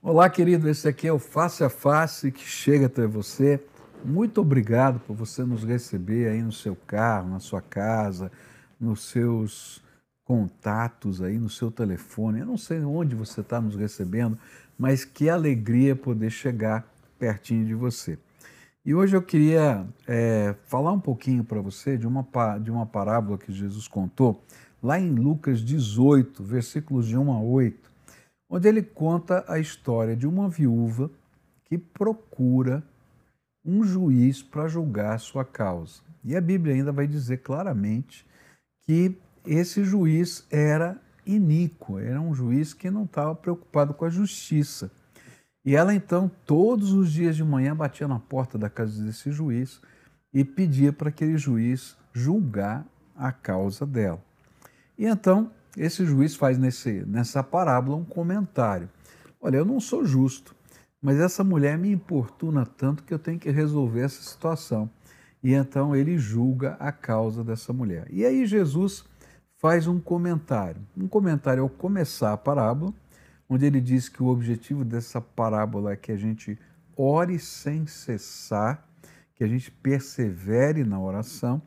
Olá, querido. Esse aqui é o Face a Face que chega até você. Muito obrigado por você nos receber aí no seu carro, na sua casa, nos seus contatos aí, no seu telefone. Eu não sei onde você está nos recebendo, mas que alegria poder chegar pertinho de você. E hoje eu queria é, falar um pouquinho para você de uma, de uma parábola que Jesus contou lá em Lucas 18, versículos de 1 a 8, onde ele conta a história de uma viúva que procura um juiz para julgar sua causa. E a Bíblia ainda vai dizer claramente que esse juiz era iníquo, era um juiz que não estava preocupado com a justiça. E ela então, todos os dias de manhã, batia na porta da casa desse juiz e pedia para aquele juiz julgar a causa dela. E então, esse juiz faz nesse, nessa parábola um comentário. Olha, eu não sou justo, mas essa mulher me importuna tanto que eu tenho que resolver essa situação. E então ele julga a causa dessa mulher. E aí Jesus faz um comentário. Um comentário ao começar a parábola, onde ele diz que o objetivo dessa parábola é que a gente ore sem cessar, que a gente persevere na oração.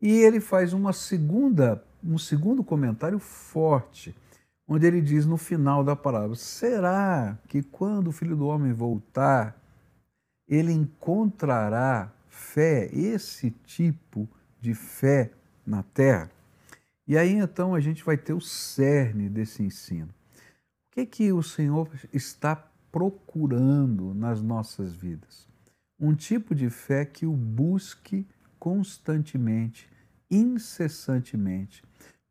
E ele faz uma segunda um segundo comentário forte, onde ele diz no final da parábola: será que quando o filho do homem voltar, ele encontrará fé, esse tipo de fé na terra? E aí então a gente vai ter o cerne desse ensino. O que, que o Senhor está procurando nas nossas vidas? Um tipo de fé que o busque constantemente, incessantemente,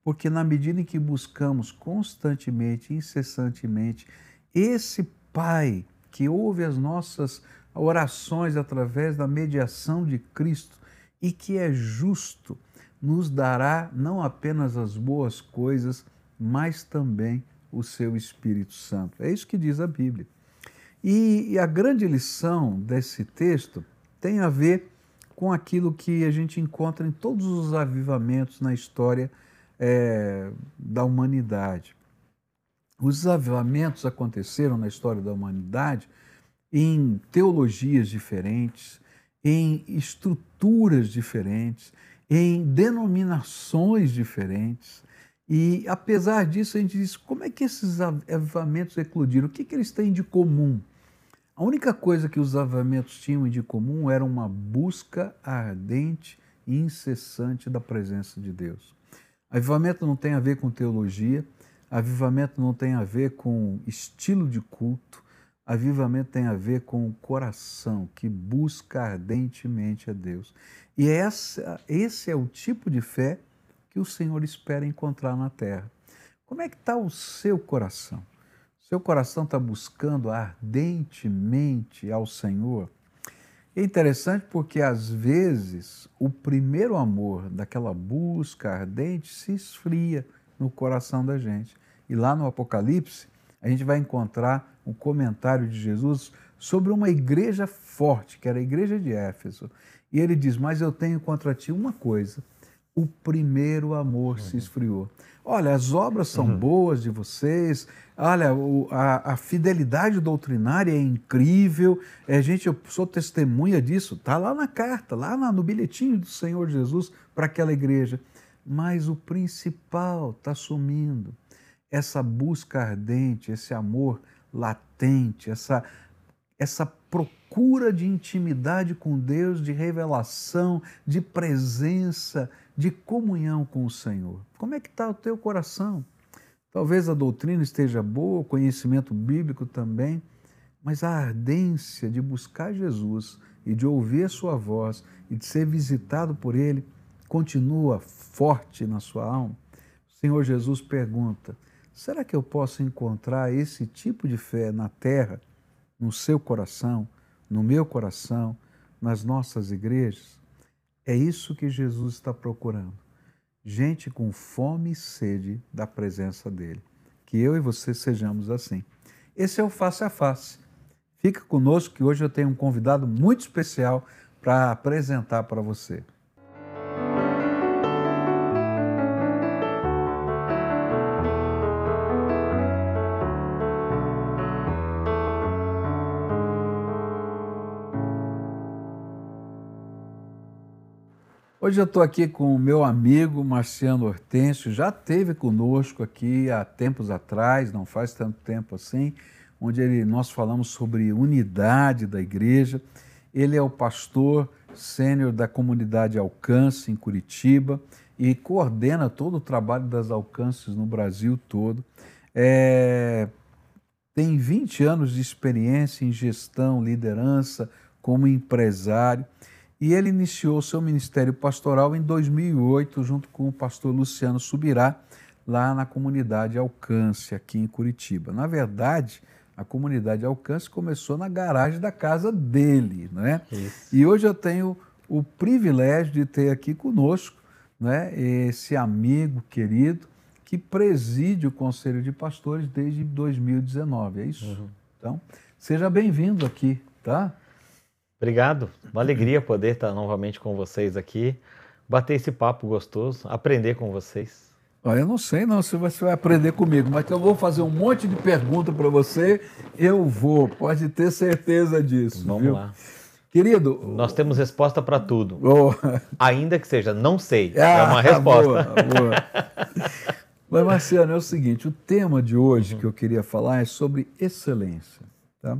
porque na medida em que buscamos constantemente, incessantemente, esse Pai que ouve as nossas orações através da mediação de Cristo e que é justo, nos dará não apenas as boas coisas, mas também o seu Espírito Santo. É isso que diz a Bíblia. E, a grande lição desse texto tem a ver com aquilo que a gente encontra em todos os avivamentos na história é, da humanidade. Os avivamentos aconteceram na história da humanidade em teologias diferentes, em estruturas diferentes, em denominações diferentes. E apesar disso, a gente diz: como é que esses avivamentos eclodiram? O que, que eles têm de comum? A única coisa que os avivamentos tinham de comum era uma busca ardente e incessante da presença de Deus. Avivamento não tem a ver com teologia, avivamento não tem a ver com estilo de culto, avivamento tem a ver com o coração que busca ardentemente a Deus. E essa, esse é o tipo de fé que o Senhor espera encontrar na terra. Como é que está o seu coração? Seu coração está buscando ardentemente ao Senhor? É interessante porque, às vezes, o primeiro amor daquela busca ardente se esfria no coração da gente. E lá no Apocalipse, a gente vai encontrar um comentário de Jesus sobre uma igreja forte, que era a igreja de Éfeso. E ele diz: Mas eu tenho contra ti uma coisa: o primeiro amor uhum. se esfriou. Olha, as obras são uhum. boas de vocês, olha, o, a, a, fidelidade doutrinária é incrível, é, gente, eu sou testemunha disso, está lá na carta, lá na, no bilhetinho do Senhor Jesus para aquela igreja. Mas o principal está sumindo. Essa busca ardente, esse amor latente, essa, essa procura de intimidade com Deus, de revelação, de presença, de comunhão com o Senhor. Como é que está o teu coração? Talvez a doutrina esteja boa, o conhecimento bíblico também, mas a ardência de buscar Jesus e de ouvir a sua voz e de ser visitado por Ele continua forte na sua alma. O Senhor Jesus pergunta: será que eu posso encontrar esse tipo de fé na terra, no seu coração, no meu coração, nas nossas igrejas? É isso que Jesus está procurando. Gente com fome e sede da presença dele. Que eu e você sejamos assim. Esse é o Face a Face. Fica conosco que hoje eu tenho um convidado muito especial para apresentar para você. Hoje eu estou aqui com o meu amigo Marciano Hortêncio, já teve conosco aqui há tempos atrás, não faz tanto tempo assim, onde ele, nós falamos sobre unidade da igreja. Ele é o pastor sênior da comunidade Alcance em Curitiba e coordena todo o trabalho das alcances no Brasil todo. É, tem 20 anos de experiência em gestão, liderança, como empresário e ele iniciou seu ministério pastoral em 2008, junto com o pastor Luciano Subirá, lá na comunidade Alcance, aqui em Curitiba. Na verdade, a comunidade Alcance começou na garagem da casa dele, né? Isso. E hoje eu tenho o privilégio de ter aqui conosco né, esse amigo querido que preside o Conselho de Pastores desde 2019, é isso? Uhum. Então, seja bem-vindo aqui, tá? Obrigado. Uma alegria poder estar novamente com vocês aqui, bater esse papo gostoso, aprender com vocês. Ah, eu não sei não se você vai aprender comigo, mas que eu vou fazer um monte de perguntas para você, eu vou, pode ter certeza disso. Vamos viu? lá. Querido. Nós temos resposta para tudo. Oh. Ainda que seja não sei. Ah, é uma resposta. Boa, boa. mas, Marciano, é o seguinte: o tema de hoje uhum. que eu queria falar é sobre excelência. Tá?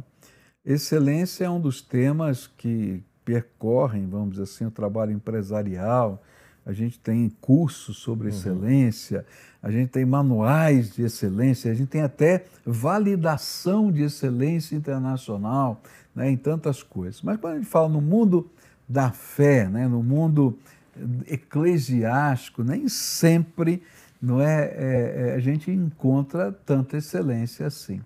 Excelência é um dos temas que percorrem, vamos dizer assim, o trabalho empresarial. A gente tem cursos sobre uhum. excelência, a gente tem manuais de excelência, a gente tem até validação de excelência internacional né, em tantas coisas. Mas quando a gente fala no mundo da fé, né, no mundo eclesiástico, nem sempre não é, é, é a gente encontra tanta excelência assim.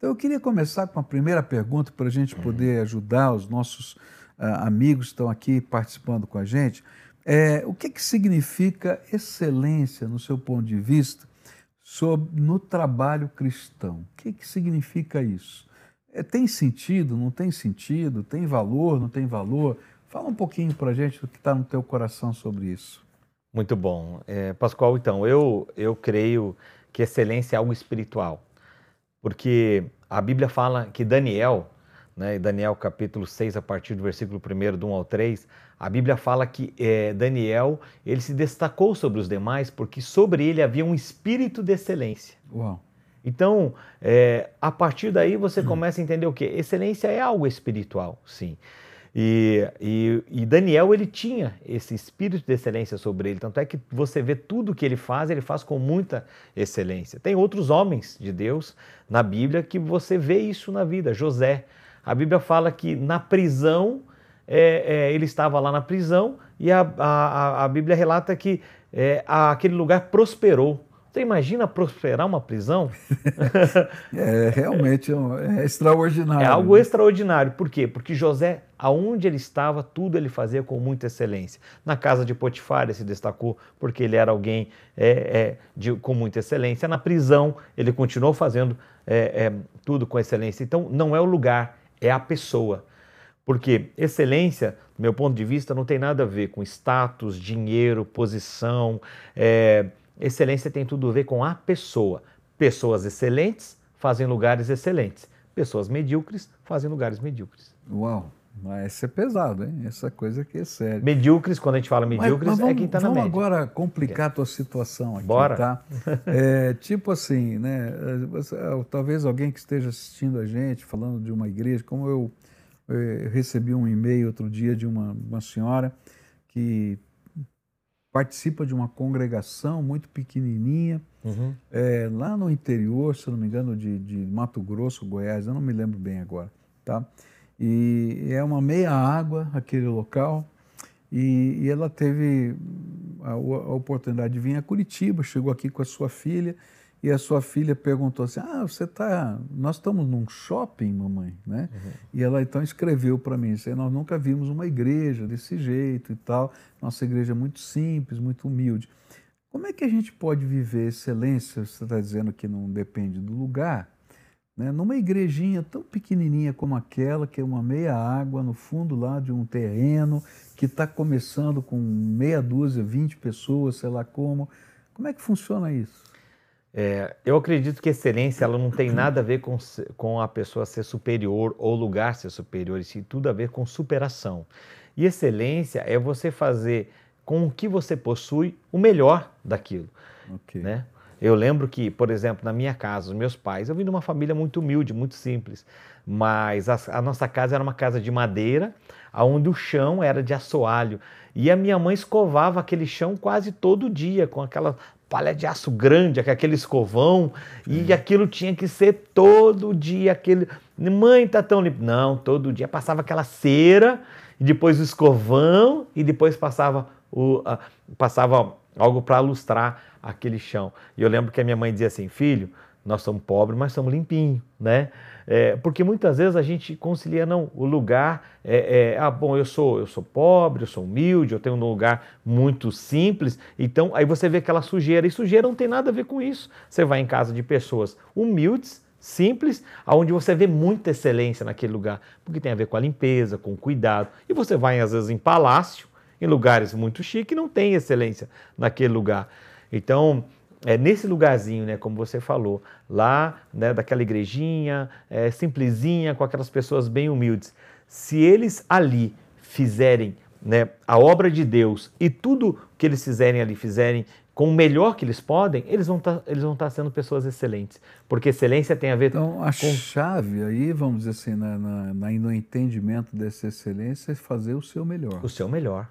Então, eu queria começar com a primeira pergunta para a gente poder ajudar os nossos uh, amigos que estão aqui participando com a gente. É, o que, que significa excelência, no seu ponto de vista, sobre, no trabalho cristão? O que, que significa isso? É, tem sentido, não tem sentido? Tem valor, não tem valor? Fala um pouquinho para a gente do que está no teu coração sobre isso. Muito bom. É, Pascoal, então, eu, eu creio que excelência é algo espiritual porque a Bíblia fala que Daniel, né, Daniel capítulo 6, a partir do versículo 1, do 1 ao 3, a Bíblia fala que é, Daniel ele se destacou sobre os demais porque sobre ele havia um espírito de excelência. Uau. Então, é, a partir daí você começa a entender o que? Excelência é algo espiritual, sim. E, e, e, Daniel ele tinha esse espírito de excelência sobre ele, tanto é que você vê tudo que ele faz, ele faz com muita excelência. Tem outros homens de Deus na Bíblia que você vê isso na vida. José, a Bíblia fala que na prisão, é, é, ele estava lá na prisão e a, a, a Bíblia relata que é, aquele lugar prosperou. Você imagina prosperar uma prisão? é realmente é extraordinário. É algo né? extraordinário. Por quê? Porque José, aonde ele estava, tudo ele fazia com muita excelência. Na casa de Potifar ele se destacou porque ele era alguém é, é, de, com muita excelência. Na prisão ele continuou fazendo é, é tudo com excelência. Então não é o lugar, é a pessoa. Porque excelência, do meu ponto de vista, não tem nada a ver com status, dinheiro, posição, é, Excelência tem tudo a ver com a pessoa. Pessoas excelentes fazem lugares excelentes. Pessoas medíocres fazem lugares medíocres. Uau! Mas isso é pesado, hein? Essa coisa aqui é séria. Medíocres, quando a gente fala medíocres, mas, mas vamos, é quem está na média. Vamos agora complicar a tua situação aqui, Bora. tá? É, tipo assim, né? Talvez alguém que esteja assistindo a gente, falando de uma igreja, como eu, eu recebi um e-mail outro dia de uma, uma senhora que participa de uma congregação muito pequenininha, uhum. é, lá no interior, se não me engano, de, de, Mato Grosso, Goiás, eu não me lembro bem agora, tá? E é uma meia água aquele local, e, e ela teve a, a, oportunidade de vir a Curitiba, chegou aqui com a sua filha, e a sua filha perguntou assim: Ah, você está. Nós estamos num shopping, mamãe, né? Uhum. E ela então escreveu para mim: assim, Nós nunca vimos uma igreja desse jeito e tal. Nossa igreja é muito simples, muito humilde. Como é que a gente pode viver excelência? Você está dizendo que não depende do lugar, né? Numa igrejinha tão pequenininha como aquela, que é uma meia água no fundo lá de um terreno, que está começando com meia dúzia, vinte pessoas, sei lá como. Como é que funciona isso? É, eu acredito que excelência ela não tem nada a ver com, com a pessoa ser superior ou o lugar ser superior, e sim tudo a ver com superação. E excelência é você fazer com o que você possui o melhor daquilo. Ok. Né? Eu lembro que, por exemplo, na minha casa, os meus pais, eu vim de uma família muito humilde, muito simples, mas a, a nossa casa era uma casa de madeira, onde o chão era de assoalho. E a minha mãe escovava aquele chão quase todo dia, com aquela palha de aço grande, aquele escovão, e aquilo tinha que ser todo dia, aquele... Mãe, tá tão limpo. Não, todo dia passava aquela cera, e depois o escovão, e depois passava, o, uh, passava algo para lustrar aquele chão. E eu lembro que a minha mãe dizia assim, filho, nós somos pobres, mas somos limpinhos, né? É, porque muitas vezes a gente concilia não o lugar é, é, ah bom eu sou eu sou pobre eu sou humilde eu tenho um lugar muito simples então aí você vê aquela sujeira e sujeira não tem nada a ver com isso você vai em casa de pessoas humildes simples aonde você vê muita excelência naquele lugar porque tem a ver com a limpeza com o cuidado e você vai às vezes em palácio em lugares muito chiques não tem excelência naquele lugar então é, nesse lugarzinho, né, como você falou, lá, né, daquela igrejinha, é, simplesinha, com aquelas pessoas bem humildes, se eles ali fizerem né, a obra de Deus e tudo que eles fizerem ali, fizerem com o melhor que eles podem, eles vão tá, eles vão estar tá sendo pessoas excelentes. Porque excelência tem a ver então, com... a chave aí, vamos dizer assim, na, na, na, no entendimento dessa excelência é fazer o seu melhor. O seu melhor.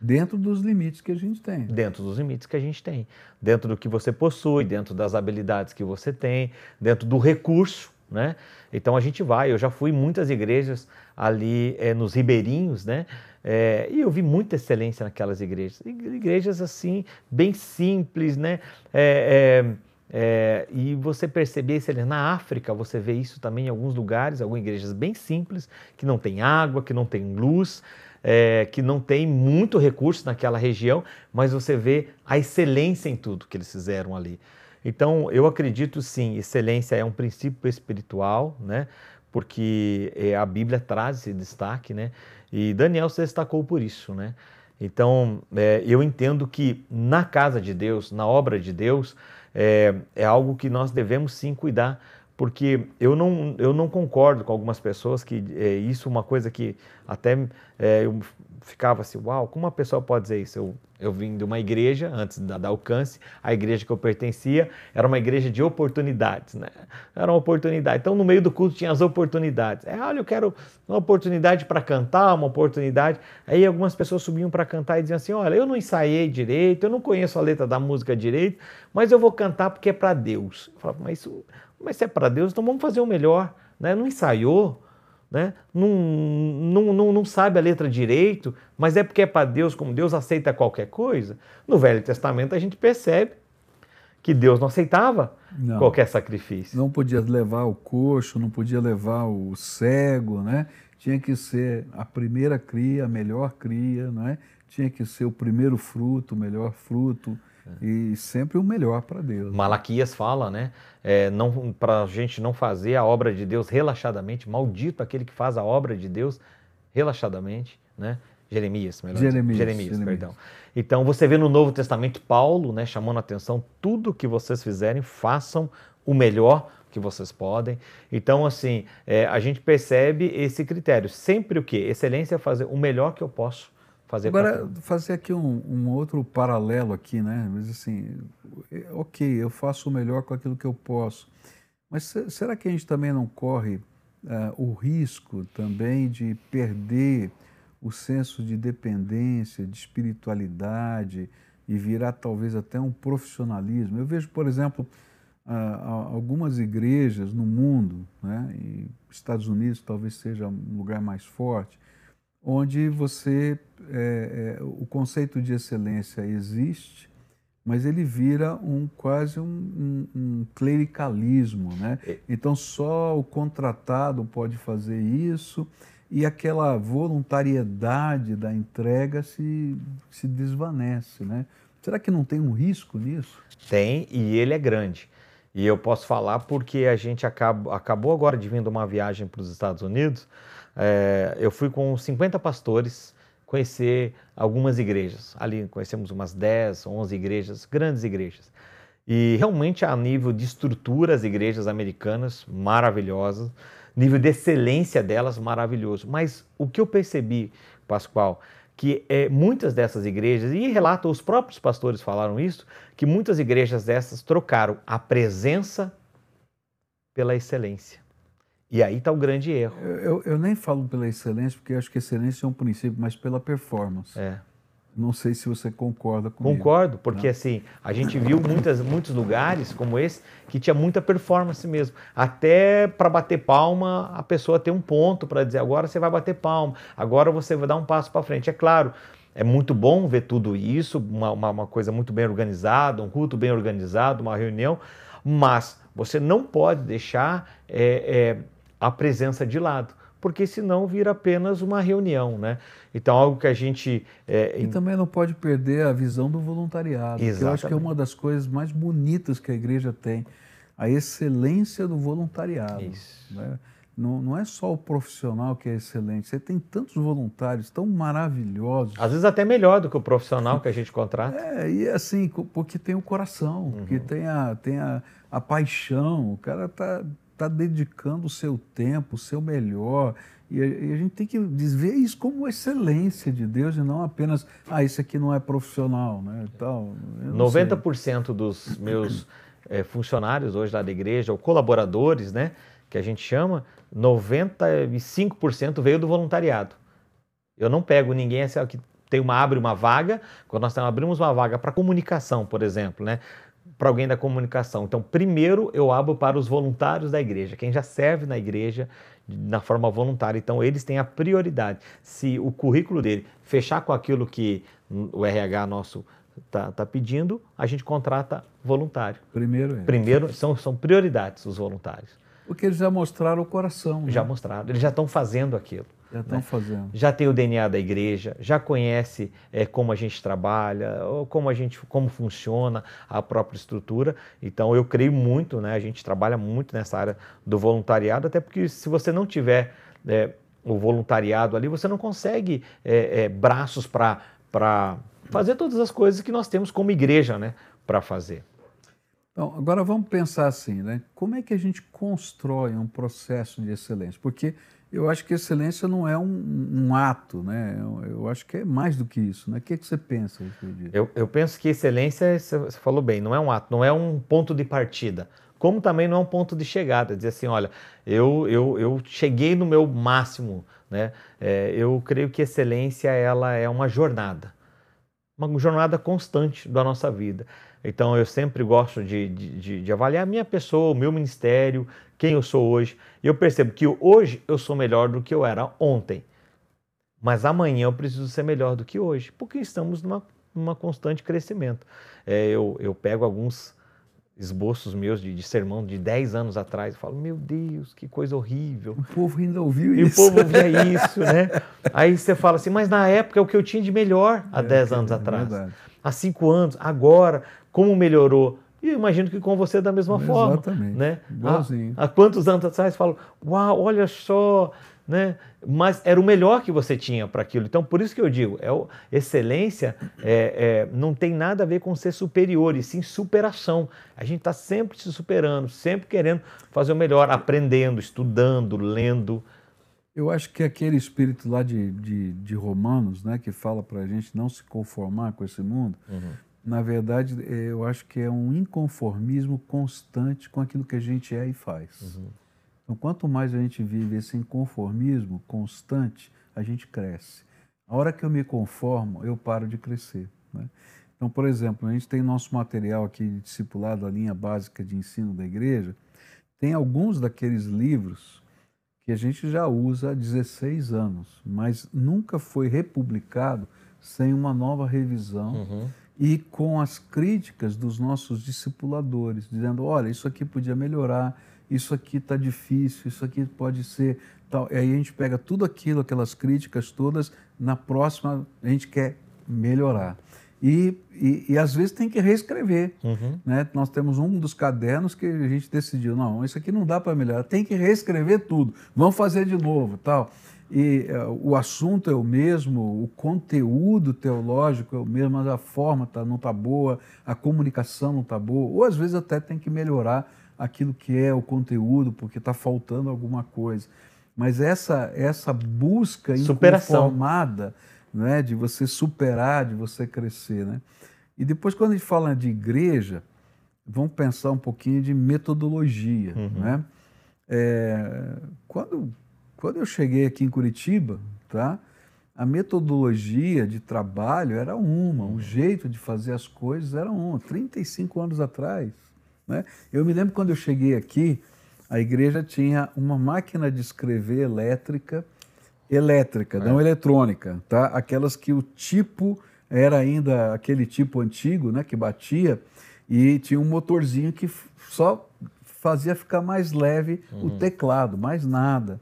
Dentro dos limites que a gente tem. Dentro dos limites que a gente tem. Dentro do que você possui, dentro das habilidades que você tem, dentro do recurso, né? Então a gente vai. Eu já fui em muitas igrejas ali é, nos ribeirinhos, né? É, e eu vi muita excelência naquelas igrejas. Igrejas assim, bem simples, né? É, é, e você perceber isso na África, você vê isso também em alguns lugares, algumas igrejas bem simples, que não tem água, que não tem luz, é, que não tem muito recurso naquela região, mas você vê a excelência em tudo que eles fizeram ali. Então, eu acredito sim, excelência é um princípio espiritual, né? Porque é, a Bíblia traz esse destaque, né? E Daniel se destacou por isso, né? Então, é, eu entendo que na casa de Deus, na obra de Deus, é, é algo que nós devemos sim cuidar, porque eu não, eu não concordo com algumas pessoas que é, isso é uma coisa que até é, eu ficava assim, uau, como uma pessoa pode dizer isso? Eu, eu vim de uma igreja, antes da, da Alcance, a igreja que eu pertencia era uma igreja de oportunidades, né? Era uma oportunidade. Então, no meio do culto tinha as oportunidades. É, olha, eu quero uma oportunidade para cantar, uma oportunidade. Aí algumas pessoas subiam para cantar e diziam assim, olha, eu não ensaiei direito, eu não conheço a letra da música direito, mas eu vou cantar porque é para Deus. Eu falava, mas isso mas se é para Deus, então vamos fazer o melhor. Né? Não ensaiou, né? não, não, não, não sabe a letra direito, mas é porque é para Deus, como Deus aceita qualquer coisa. No Velho Testamento a gente percebe que Deus não aceitava não, qualquer sacrifício. Não podia levar o coxo, não podia levar o cego, né? Tinha que ser a primeira cria, a melhor cria, né? Tinha que ser o primeiro fruto, o melhor fruto. E sempre o melhor para Deus. Malaquias fala, né? É, não, para a gente não fazer a obra de Deus relaxadamente. Maldito aquele que faz a obra de Deus relaxadamente, né? Jeremias, melhor Jeremias, Jeremias, Jeremias, perdão. Então você vê no Novo Testamento Paulo, né, chamando a atenção, tudo que vocês fizerem, façam o melhor que vocês podem. Então, assim, é, a gente percebe esse critério. Sempre o quê? Excelência é fazer o melhor que eu posso fazer Agora, fazer aqui um, um, outro paralelo aqui, né? Mas assim, ok, eu faço o melhor com aquilo que eu posso, mas será que a gente também não corre uh, o risco também de perder o senso de dependência, de espiritualidade e virar talvez até um profissionalismo? Eu vejo, por exemplo, uh, algumas igrejas no mundo, né? E Estados Unidos talvez seja um lugar mais forte, onde você é, é, o conceito de excelência existe, mas ele vira um quase um, um, um clericalismo, né? É. Então só o contratado pode fazer isso e aquela voluntariedade da entrega se, se desvanece, né? Será que não tem um risco nisso? Tem e ele é grande. E eu posso falar porque a gente acabou, acabou agora de vir de uma viagem para os Estados Unidos é, eu fui com 50 pastores conhecer algumas igrejas. Ali conhecemos umas 10, 11 igrejas, grandes igrejas. E realmente a nível de estrutura, as igrejas americanas maravilhosas, nível de excelência delas maravilhoso. Mas o que eu percebi, Pascoal, que é, muitas dessas igrejas, e relata, os próprios pastores falaram isso, que muitas igrejas dessas trocaram a presença pela excelência. E aí está o grande erro. Eu, eu, nem falo pela excelência, porque acho que excelência é um princípio, mas pela performance. É. Não sei se você concorda comigo. Concordo, porque assim, a gente viu muitas, muitos lugares como esse que tinha muita performance mesmo. Até para bater palma, a pessoa tem um ponto para dizer, agora você vai bater palma, agora você vai dar um passo para frente. É claro, é muito bom ver tudo isso, uma, uma, uma coisa muito bem organizada, um culto bem organizado, uma reunião, mas você não pode deixar é, é, a presença de lado porque senão vira apenas uma reunião, né? Então, algo que a gente... É, e também não pode perder a visão do voluntariado, Exatamente. que eu acho que é uma das coisas mais bonitas que a igreja tem, a excelência do voluntariado. Isso. Né? Não, não, é só o profissional que é excelente, você tem tantos voluntários tão maravilhosos. Às vezes até melhor do que o profissional que a gente contrata. É, e assim, porque tem o coração, uhum. porque tem, a, tem a, a paixão, o cara está está dedicando o seu tempo, o seu melhor. E a, e a, gente tem que ver isso como excelência de Deus e não apenas, ah, isso aqui não é profissional, né? Então, 90% sei. dos meus é, funcionários hoje lá da igreja, ou colaboradores, né, que a gente chama, 95% veio do voluntariado. Eu não pego ninguém assim, que tem uma abre uma vaga, quando nós abrimos uma vaga para comunicação, por exemplo, né? Para alguém da comunicação. Então, primeiro eu abro para os voluntários da igreja, quem já serve na igreja na forma voluntária. Então, eles têm a prioridade. Se o currículo dele fechar com aquilo que o RH nosso está tá pedindo, a gente contrata voluntário. Primeiro, é. Primeiro são, são prioridades os voluntários. Porque eles já mostraram o coração. Já né? mostraram, eles já estão fazendo aquilo. Já estão né? fazendo. Já tem o DNA da igreja, já conhece é, como a gente trabalha, como a gente, como funciona a própria estrutura. Então eu creio muito, né? A gente trabalha muito nessa área do voluntariado, até porque se você não tiver é, o voluntariado ali, você não consegue é, é braços para fazer todas as coisas que nós temos como igreja, né? Para fazer. Então, agora vamos pensar assim, né? Como é que a gente constrói um processo de excelência? Porque eu acho que excelência não é um, um ato, né? Eu, eu, acho que é mais do que isso, né? O que, é que você pensa? Eu, eu penso que excelência, você falou bem, não é um ato, não é um ponto de partida, como também não é um ponto de chegada. Dizer assim, olha, eu, eu, eu cheguei no meu máximo, né? É, eu creio que excelência ela é uma jornada, uma jornada constante da nossa vida. Então eu sempre gosto de, de, de, avaliar a minha pessoa, o meu ministério, quem eu sou hoje. E eu percebo que hoje eu sou melhor do que eu era ontem. Mas amanhã eu preciso ser melhor do que hoje, porque estamos numa, numa constante crescimento. É, eu, eu pego alguns esboços meus de, de, sermão de 10 anos atrás e falo, meu Deus, que coisa horrível. O povo ainda ouviu e isso. E o povo ouvia isso, né? Aí você fala assim, mas na época é o que eu tinha de melhor há é, 10 anos é atrás. Há 5 anos, agora, como melhorou. E eu imagino que com você da mesma Exatamente. forma. Exatamente. Né? Igualzinho. Há, há quantos anos atrás falo, uau, olha só, né? Mas era o melhor que você tinha para aquilo. Então, por isso que eu digo, é o, excelência é, é, não tem nada a ver com ser superior, e sim superação. A gente está sempre se superando, sempre querendo fazer o melhor, aprendendo, estudando, lendo. Eu acho que aquele espírito lá de, de, de Romanos, né, que fala para a gente não se conformar com esse mundo, uhum na verdade, é, eu acho que é um inconformismo constante com aquilo que a gente é e faz. Uhum. Então, quanto mais a gente vive esse inconformismo constante, a gente cresce. A hora que eu me conformo, eu paro de crescer. Né? Então, por exemplo, a gente tem nosso material aqui de discipulado, a linha básica de ensino da igreja, tem alguns daqueles livros que a gente já usa há 16 anos, mas nunca foi republicado sem uma nova revisão. Uhum e com as críticas dos nossos discipuladores, dizendo: olha, isso aqui podia melhorar, isso aqui está difícil, isso aqui pode ser tal. E aí a gente pega tudo aquilo, aquelas críticas todas, na próxima a gente quer melhorar. E, e, e às vezes tem que reescrever. Uhum. Né? Nós temos um dos cadernos que a gente decidiu: não, isso aqui não dá para melhorar, tem que reescrever tudo, vamos fazer de novo tal e uh, o assunto é o mesmo, o conteúdo teológico é o mesmo, mas a forma tá, não está boa, a comunicação não está boa, ou às vezes até tem que melhorar aquilo que é o conteúdo, porque está faltando alguma coisa. Mas essa, essa busca Superação. inconformada né? de você superar, de você crescer. Né? E depois, quando a gente fala de igreja, vamos pensar um pouquinho de metodologia. Uhum. Né? É, quando, quando eu cheguei aqui em Curitiba, tá? a metodologia de trabalho era uma, o jeito de fazer as coisas era uma, 35 anos atrás. Né? Eu me lembro quando eu cheguei aqui, a igreja tinha uma máquina de escrever elétrica, elétrica, é. não eletrônica, tá? Aquelas que o tipo era ainda aquele tipo antigo, né, que batia e tinha um motorzinho que só fazia ficar mais leve uhum. o teclado, mais nada.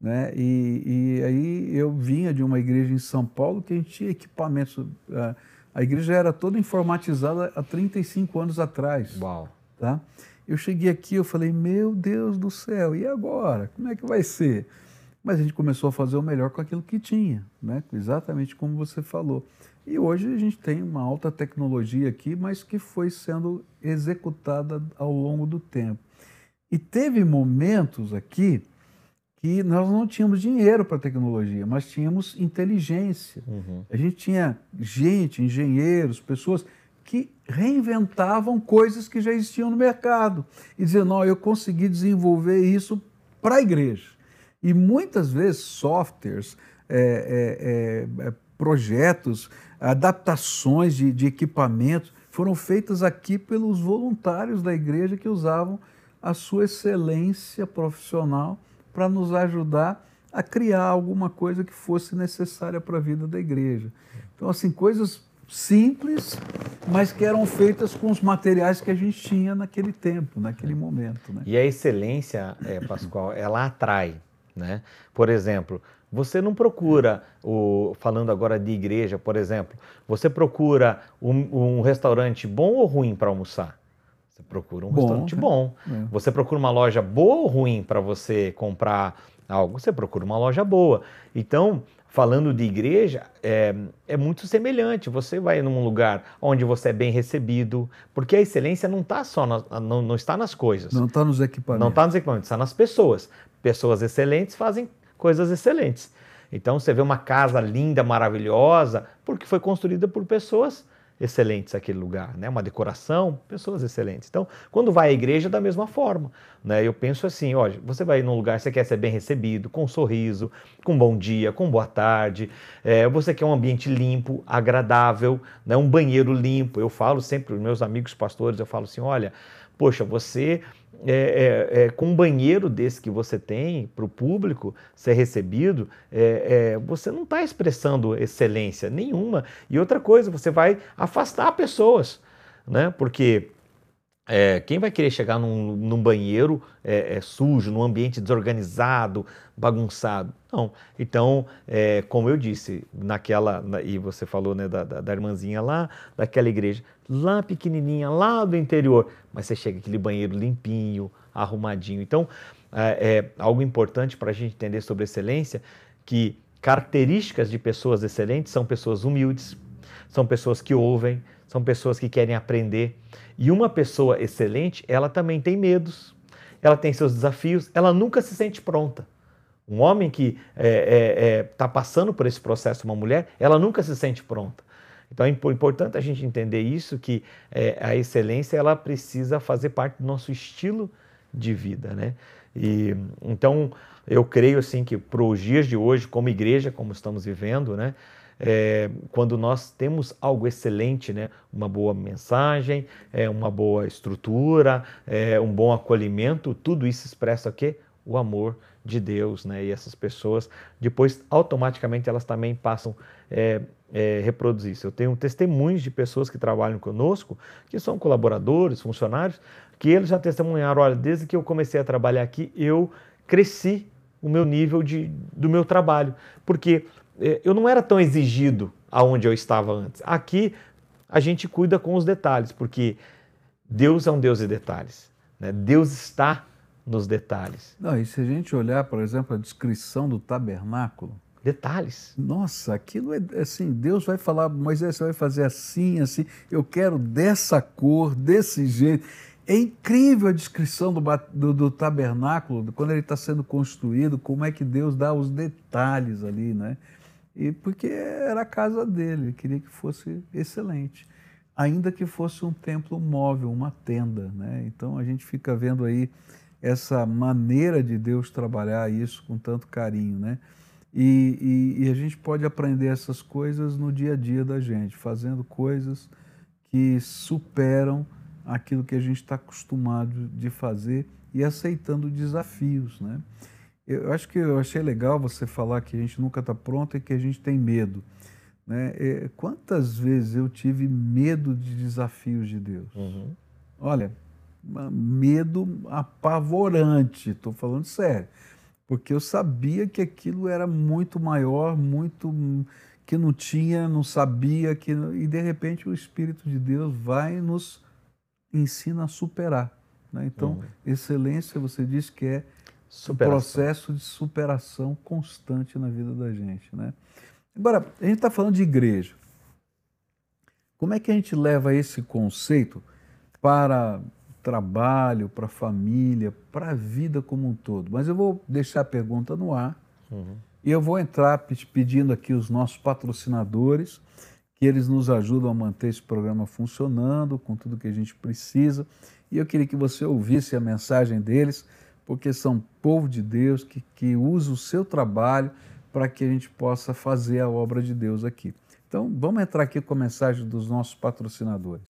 Né? E, e, aí eu vinha de uma igreja em São Paulo que a gente tinha equipamentos. A, a igreja era toda informatizada há 35 anos atrás. Uau! Tá? Eu cheguei aqui, eu falei, meu Deus do céu, e agora? Como é que vai ser? Mas a gente começou a fazer o melhor com aquilo que tinha, né? exatamente como você falou. E hoje a gente tem uma alta tecnologia aqui, mas que foi sendo executada ao longo do tempo. E teve momentos aqui que nós não tínhamos dinheiro para tecnologia, mas tínhamos inteligência. Uhum. A gente tinha gente, engenheiros, pessoas que reinventavam coisas que já existiam no mercado e diziam: não, eu consegui desenvolver isso para a igreja. E muitas vezes softwares, é, é, é, projetos, adaptações de, de equipamentos foram feitas aqui pelos voluntários da igreja que usavam a sua excelência profissional para nos ajudar a criar alguma coisa que fosse necessária para a vida da igreja. Então, assim, coisas simples, mas que eram feitas com os materiais que a gente tinha naquele tempo, naquele momento. Né? E a excelência, é, Pascoal, ela atrai. Né? Por exemplo, você não procura, o, falando agora de igreja, por exemplo, você procura um, um restaurante bom ou ruim para almoçar? Você procura um bom, restaurante bom. É. Você procura uma loja boa ou ruim para você comprar algo? Você procura uma loja boa. Então, falando de igreja, é, é, muito semelhante. Você vai num lugar onde você é bem recebido, porque a excelência não está só na, não, não está nas coisas. Não está nos equipamentos. Não está nos equipamentos, está nas pessoas. Pessoas excelentes fazem coisas excelentes. Então você vê uma casa linda, maravilhosa, porque foi construída por pessoas excelentes aquele lugar, né? Uma decoração, pessoas excelentes. Então, quando vai à igreja, da mesma forma, né? Eu penso assim, olha, você vai num lugar, você quer ser bem recebido, com um sorriso, com um bom dia, com boa tarde, é, você quer um ambiente limpo, agradável, né? Um banheiro limpo. Eu falo sempre para os meus amigos pastores, eu falo assim, olha, poxa, você é, é, é, com um banheiro desse que você tem para o público ser recebido, é, é, você não está expressando excelência nenhuma. E outra coisa, você vai afastar pessoas, né? Porque é, quem vai querer chegar num, num banheiro é, é, sujo, num ambiente desorganizado, bagunçado? Não. Então, é, como eu disse, naquela, na, e você falou né, da, da, da, irmãzinha lá, daquela igreja, lá pequenininha, lá do interior, mas você chega aquele banheiro limpinho, arrumadinho. Então, é, é algo importante para a gente entender sobre excelência, que características de pessoas excelentes são pessoas humildes, são pessoas que ouvem, são pessoas que querem aprender. E uma pessoa excelente, ela também tem medos, ela tem seus desafios, ela nunca se sente pronta. Um homem que está é, é, é, tá passando por esse processo, uma mulher, ela nunca se sente pronta. Então é importante a gente entender isso, que é, a excelência ela precisa fazer parte do nosso estilo de vida, né? E, então eu creio assim que para os dias de hoje, como igreja, como estamos vivendo, né? É, quando nós temos algo excelente, né? uma boa mensagem, é, uma boa estrutura, é, um bom acolhimento, tudo isso expressa o quê? O amor de Deus, né? E essas pessoas, depois, automaticamente, elas também passam é, é, reproduzir isso. Eu tenho testemunhos de pessoas que trabalham conosco, que são colaboradores, funcionários, que eles já testemunharam, olha, desde que eu comecei a trabalhar aqui, eu cresci o meu nível de, do meu trabalho. Porque eu não era tão exigido aonde eu estava antes. Aqui a gente cuida com os detalhes, porque Deus é um Deus de detalhes. Né? Deus está nos detalhes. Não, e se a gente olhar, por exemplo, a descrição do tabernáculo, detalhes. Nossa, aquilo é assim, Deus vai falar, Moisés, você vai fazer assim, assim, eu quero dessa cor, desse jeito. É incrível a descrição do, do, do tabernáculo, quando ele está sendo construído, como é que Deus dá os detalhes ali, né? E porque era a casa dele, ele queria que fosse excelente, ainda que fosse um templo móvel, uma tenda, né? Então a gente fica vendo aí essa maneira de Deus trabalhar isso com tanto carinho, né? E, e, e, a gente pode aprender essas coisas no dia a dia da gente, fazendo coisas que superam aquilo que a gente está acostumado de fazer e aceitando desafios, né? Eu acho que eu achei legal você falar que a gente nunca está pronto e que a gente tem medo. Né? É, quantas vezes eu tive medo de desafios de Deus? Uhum. Olha, medo apavorante, estou falando sério, porque eu sabia que aquilo era muito maior, muito que não tinha, não sabia que e de repente o Espírito de Deus vai e nos ensina a superar. Né? Então, uhum. excelência, você diz que é superação. um processo de superação constante na vida da gente. Né? Agora, a gente está falando de igreja. Como é que a gente leva esse conceito para trabalho, para a família, para a vida como um todo? Mas eu vou deixar a pergunta no ar uhum. e eu vou entrar pedindo aqui os nossos patrocinadores, que eles nos ajudam a manter esse programa funcionando com tudo que a gente precisa. E eu queria que você ouvisse a mensagem deles porque são povo de Deus que, que usa o seu trabalho para que a gente possa fazer a obra de Deus aqui. Então, vamos entrar aqui com a mensagem dos nossos patrocinadores.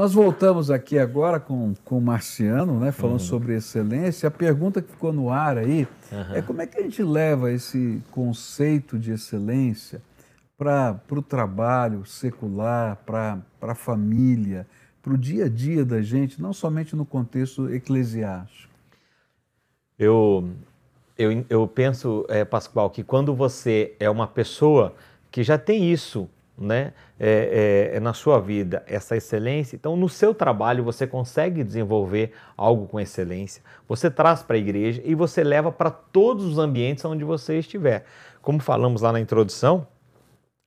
Nós voltamos aqui agora com, com o Marciano, né, falando uhum. sobre excelência. A pergunta que ficou no ar aí uhum. é como é que a gente leva esse conceito de excelência para o trabalho secular, para a família, para o dia a dia da gente, não somente no contexto eclesiástico. Eu, eu, eu penso, é, Pascoal, que quando você é uma pessoa que já tem isso né, é, é, é, na sua vida essa excelência, então no seu trabalho você consegue desenvolver algo com excelência, você traz para a igreja e você leva para todos os ambientes onde você estiver. Como falamos lá na introdução,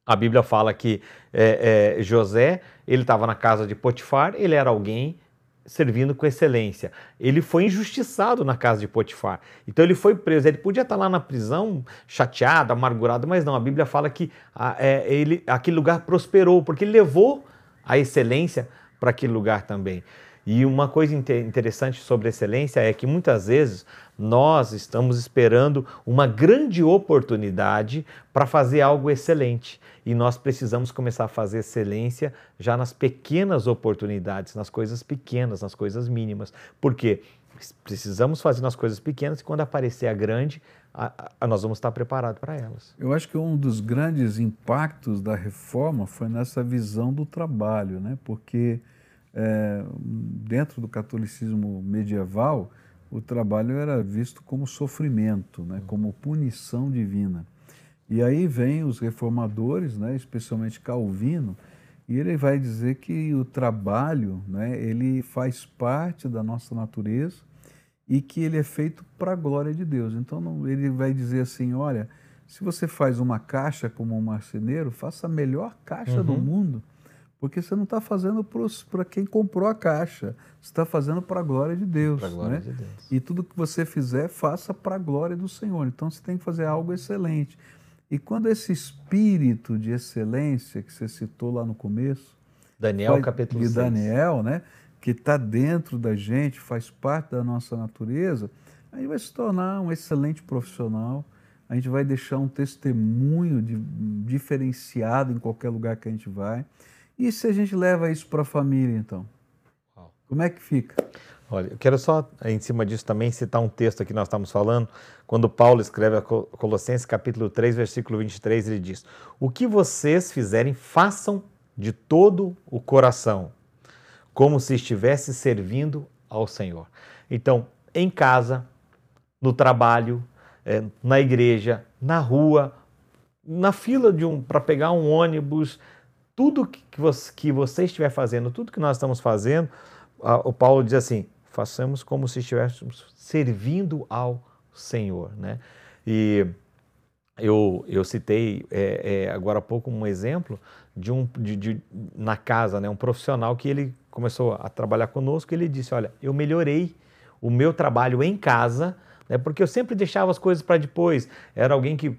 a Bíblia fala que é, é José ele estava na casa de Potifar, ele era alguém servindo com excelência. Ele foi injustiçado na casa de Potifar. Então ele foi preso. Ele podia estar lá na prisão chateado, amargurado, mas não. A Bíblia fala que a, é, ele, aquele lugar prosperou, porque ele levou a excelência para aquele lugar também. E uma coisa interessante sobre excelência é que muitas vezes nós estamos esperando uma grande oportunidade para fazer algo excelente. E nós precisamos começar a fazer excelência já nas pequenas oportunidades, nas coisas pequenas, nas coisas mínimas. Por quê? Precisamos fazer nas coisas pequenas e quando aparecer a grande, a, a, nós vamos estar preparados para elas. Eu acho que um dos grandes impactos da reforma foi nessa visão do trabalho, né? porque é, dentro do catolicismo medieval, o trabalho era visto como sofrimento, né, como punição divina. E aí vem os reformadores, né, especialmente Calvino, e ele vai dizer que o trabalho, né, ele faz parte da nossa natureza e que ele é feito para a glória de Deus. Então não, ele vai dizer assim, olha, se você faz uma caixa como um marceneiro, faça a melhor caixa uhum. do mundo, Porque você não está fazendo para quem comprou a caixa, você está fazendo para a glória de Deus. Glória né? de Deus. E tudo que você fizer, faça para a glória do Senhor. Então você tem que fazer algo excelente. E quando esse espírito de excelência que você citou lá no começo, Daniel capítulo de 6. Daniel, né, que está dentro da gente, faz parte da nossa natureza, a gente vai se tornar um excelente profissional, a gente vai deixar um testemunho de, diferenciado em qualquer lugar que a gente vai. E se a gente leva isso para a família, então? Como é que fica? Olha, eu quero só, em cima disso também, citar um texto que nós estamos falando, quando Paulo escreve a Colossenses capítulo 3, versículo 23, ele diz, o que vocês fizerem, façam de todo o coração, como se estivesse servindo ao Senhor. Então, em casa, no trabalho, é, na igreja, na rua, na fila de um para pegar um ônibus, tudo que você, que você estiver fazendo, tudo que nós estamos fazendo, o Paulo diz assim: façamos como se estivéssemos servindo ao Senhor, né? E eu, eu citei é, é, agora há pouco um exemplo de um de, de, na casa, né, um profissional que ele começou a trabalhar conosco. Ele disse: olha, eu melhorei o meu trabalho em casa, né, porque eu sempre deixava as coisas para depois. Era alguém que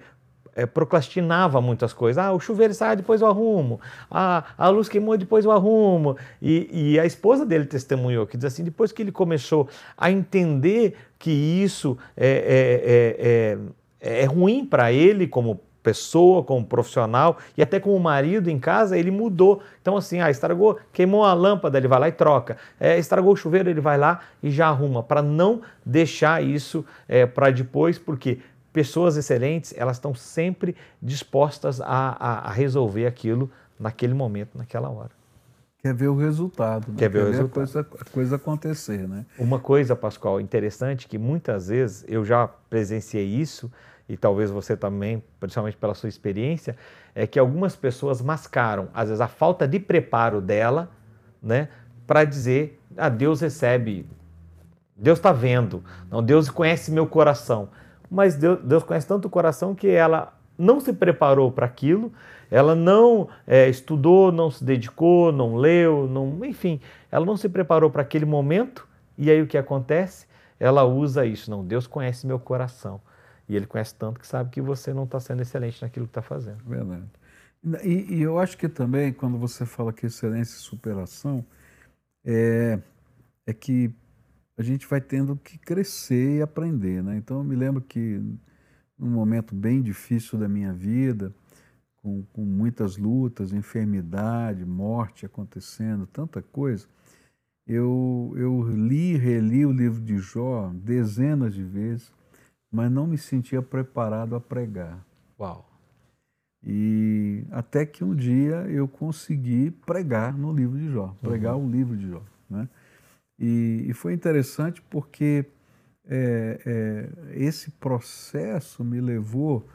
é, procrastinava muitas coisas. Ah, o chuveiro sai, depois eu arrumo. Ah, a luz queimou, depois eu arrumo. E, e a esposa dele testemunhou que diz assim: depois que ele começou a entender que isso é, é, é, é ruim para ele como pessoa, como profissional e até como marido em casa, ele mudou. Então, assim, ah, estragou, queimou a lâmpada, ele vai lá e troca. É, estragou o chuveiro, ele vai lá e já arruma, para não deixar isso é, para depois, porque pessoas excelentes, elas estão sempre dispostas a, a, a, resolver aquilo naquele momento, naquela hora. Quer ver o resultado, né? Quer ver, Quer o ver resultado. A, coisa, a coisa acontecer, né? Uma coisa, Pascoal, interessante, que muitas vezes eu já presenciei isso, e talvez você também, principalmente pela sua experiência, é que algumas pessoas mascaram, às vezes, a falta de preparo dela, né, para dizer, ah, Deus recebe, Deus está vendo, não, Deus conhece meu coração mas Deus, Deus conhece tanto o coração que ela não se preparou para aquilo, ela não é, estudou, não se dedicou, não leu, não, enfim, ela não se preparou para aquele momento. E aí o que acontece? Ela usa isso. Não, Deus conhece meu coração. E Ele conhece tanto que sabe que você não está sendo excelente naquilo que está fazendo. Verdade. E, e, eu acho que também, quando você fala que excelência e superação, é, é que a gente vai tendo que crescer e aprender, né? Então eu me lembro que num momento bem difícil da minha vida, com, com muitas lutas, enfermidade, morte acontecendo, tanta coisa, eu, eu li e reli o livro de Jó dezenas de vezes, mas não me sentia preparado a pregar. Uau! E até que um dia eu consegui pregar no livro de Jó, pregar uhum. o livro de Jó, né? E, e foi interessante porque é, é, esse processo me levou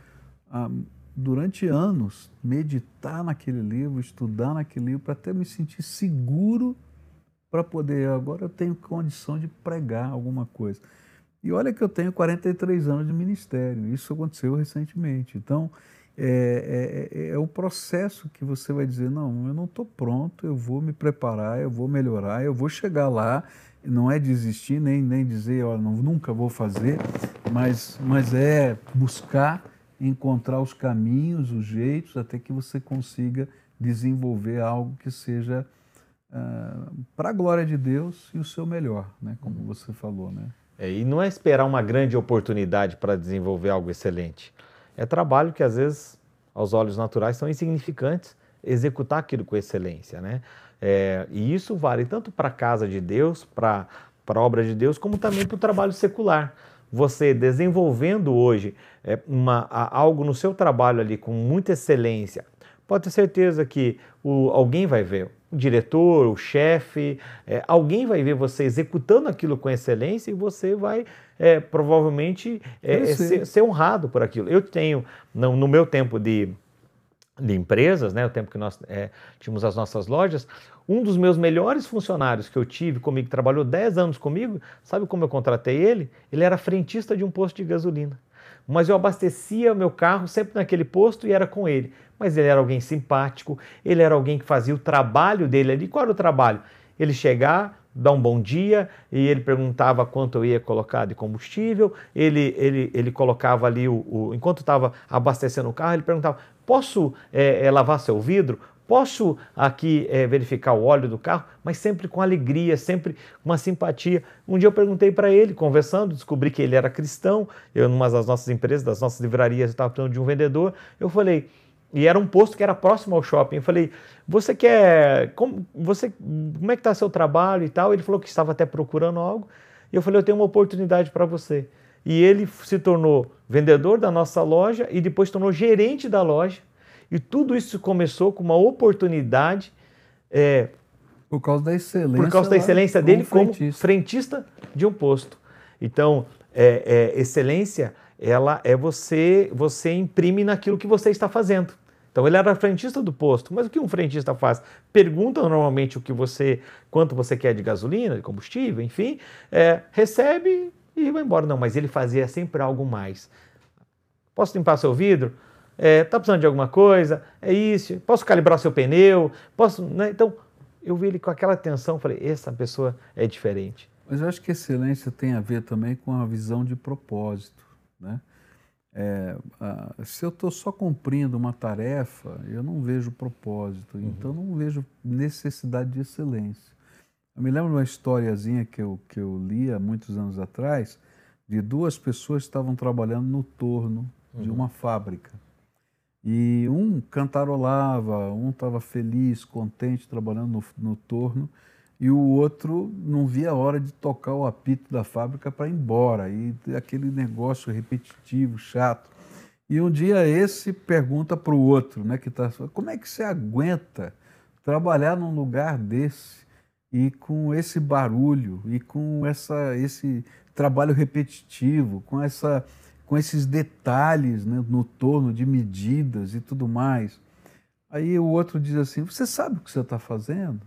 a, durante anos, meditar naquele livro, estudar naquele livro, para até me sentir seguro para poder. Agora eu tenho condição de pregar alguma coisa. E olha que eu tenho 43 anos de ministério, isso aconteceu recentemente. Então, é, é, é, é um processo que você vai dizer, não, eu não estou pronto, eu vou me preparar, eu vou melhorar, eu vou chegar lá, não é desistir, nem, nem dizer, olha, não, nunca vou fazer, mas, mas é buscar encontrar os caminhos, os jeitos, até que você consiga desenvolver algo que seja uh, para a glória de Deus e o seu melhor, né? como você falou. Né? É, e não é esperar uma grande oportunidade para desenvolver algo excelente é trabalho que às vezes, aos olhos naturais, são insignificantes, executar aquilo com excelência, né? É, e isso vale tanto para a casa de Deus, para a obra de Deus, como também para o trabalho secular. Você desenvolvendo hoje é, uma, algo no seu trabalho ali com muita excelência, pode ter certeza que o, alguém vai ver, o diretor, o chefe, é, alguém vai ver você executando aquilo com excelência e você vai é, provavelmente é, é ser, ser, honrado por aquilo. Eu tenho, no, no meu tempo de, de empresas, né, o tempo que nós é, tínhamos as nossas lojas, um dos meus melhores funcionários que eu tive comigo, que trabalhou 10 anos comigo, sabe como eu contratei ele? Ele era frentista de um posto de gasolina. Mas eu abastecia meu carro sempre naquele posto e era com ele. Mas ele era alguém simpático, ele era alguém que fazia o trabalho dele ali. Qual era o trabalho? Ele chegar, dar um bom dia e ele perguntava quanto eu ia colocar de combustível. Ele, ele, ele colocava ali, o, o enquanto estava abastecendo o carro, ele perguntava: Posso é, é, lavar seu vidro? Posso aqui é, verificar o óleo do carro? Mas sempre com alegria, sempre uma simpatia. Um dia eu perguntei para ele, conversando, descobri que ele era cristão. Eu, numa das nossas empresas, das nossas livrarias, estava precisando de um vendedor. Eu falei, e era um posto que era próximo ao shopping. Eu falei, você quer. Como, você, como é que está seu trabalho e tal? Ele falou que estava até procurando algo. E eu falei, eu tenho uma oportunidade para você. E ele se tornou vendedor da nossa loja e depois tornou gerente da loja. E tudo isso começou com uma oportunidade. É, por causa da excelência. Por causa da excelência dele como frentista. como frentista de um posto. Então, é, é, excelência, ela é você, você imprime naquilo que você está fazendo. Então ele era frentista do posto, mas o que um frentista faz? Pergunta normalmente o que você, quanto você quer de gasolina, de combustível, enfim, é, recebe e vai embora. Não, mas ele fazia sempre algo mais. Posso limpar seu vidro? É, tá precisando de alguma coisa? É isso. Posso calibrar seu pneu? Posso, né? Então eu vi ele com aquela atenção, falei, essa pessoa é diferente. Mas eu acho que excelência tem a ver também com a visão de propósito, né? É, se eu estou só cumprindo uma tarefa, eu não vejo propósito, uhum. então não vejo necessidade de excelência. Eu me lembro de uma historiazinha que eu, que eu li há muitos anos atrás, de duas pessoas que estavam trabalhando no torno uhum. de uma fábrica. E um cantarolava, um estava feliz, contente, trabalhando no, no torno, e o outro não via a hora de tocar o apito da fábrica para ir embora. E aquele negócio repetitivo, chato. E um dia esse pergunta para o outro, né, que tá, como é que você aguenta trabalhar num lugar desse e com esse barulho e com essa, esse trabalho repetitivo, com, essa, com esses detalhes né, no torno de medidas e tudo mais. Aí o outro diz assim: Você sabe o que você está fazendo?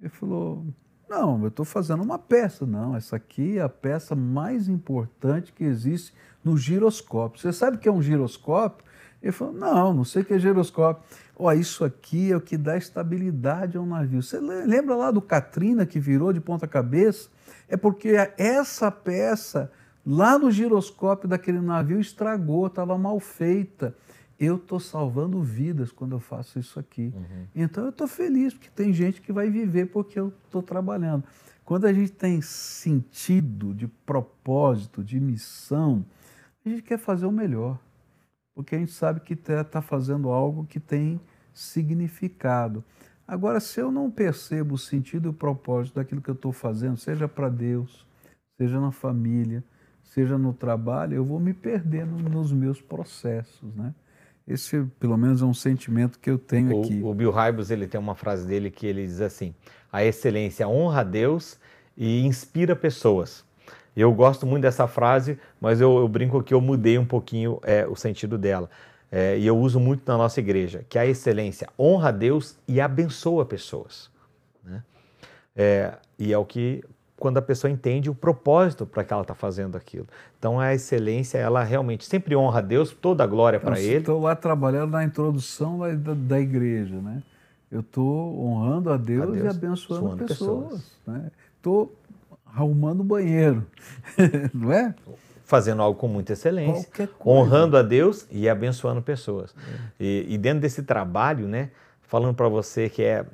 Ele falou: Não, eu estou fazendo uma peça. Não, essa aqui é a peça mais importante que existe no giroscópio. Você sabe o que é um giroscópio? Ele falou: Não, não sei o que é giroscópio. Ó, isso aqui é o que dá estabilidade ao navio. Você lembra lá do Katrina que virou de ponta cabeça? É porque essa peça lá no giroscópio daquele navio estragou, estava mal feita eu estou salvando vidas quando eu faço isso aqui. Uhum. Então eu estou feliz, porque tem gente que vai viver porque eu estou trabalhando. Quando a gente tem sentido de propósito, de missão, a gente quer fazer o melhor. Porque a gente sabe que está tá fazendo algo que tem significado. Agora, se eu não percebo o sentido e o propósito daquilo que eu estou fazendo, seja para Deus, seja na família, seja no trabalho, eu vou me perdendo nos meus processos, né? Esse, pelo menos, é um sentimento que eu tenho o, aqui. O Bill Hybels, ele tem uma frase dele que ele diz assim: a excelência honra a Deus e inspira pessoas. Eu gosto muito dessa frase, mas eu, eu brinco que eu mudei um pouquinho é, o sentido dela. É, e eu uso muito na nossa igreja, que a excelência honra a Deus e abençoa pessoas. Né? É, e é o que quando a pessoa entende o propósito para que ela está fazendo aquilo. Então a excelência, ela realmente sempre honra a Deus, toda a glória para Ele. Estou lá trabalhando na introdução da, da igreja, né? Eu estou honrando a Deus, a Deus, e abençoando pessoas. Estou né? arrumando o banheiro, não é? Fazendo algo com muita excelência, honrando a Deus e abençoando pessoas. É. E, e dentro desse trabalho, né? falando para você que é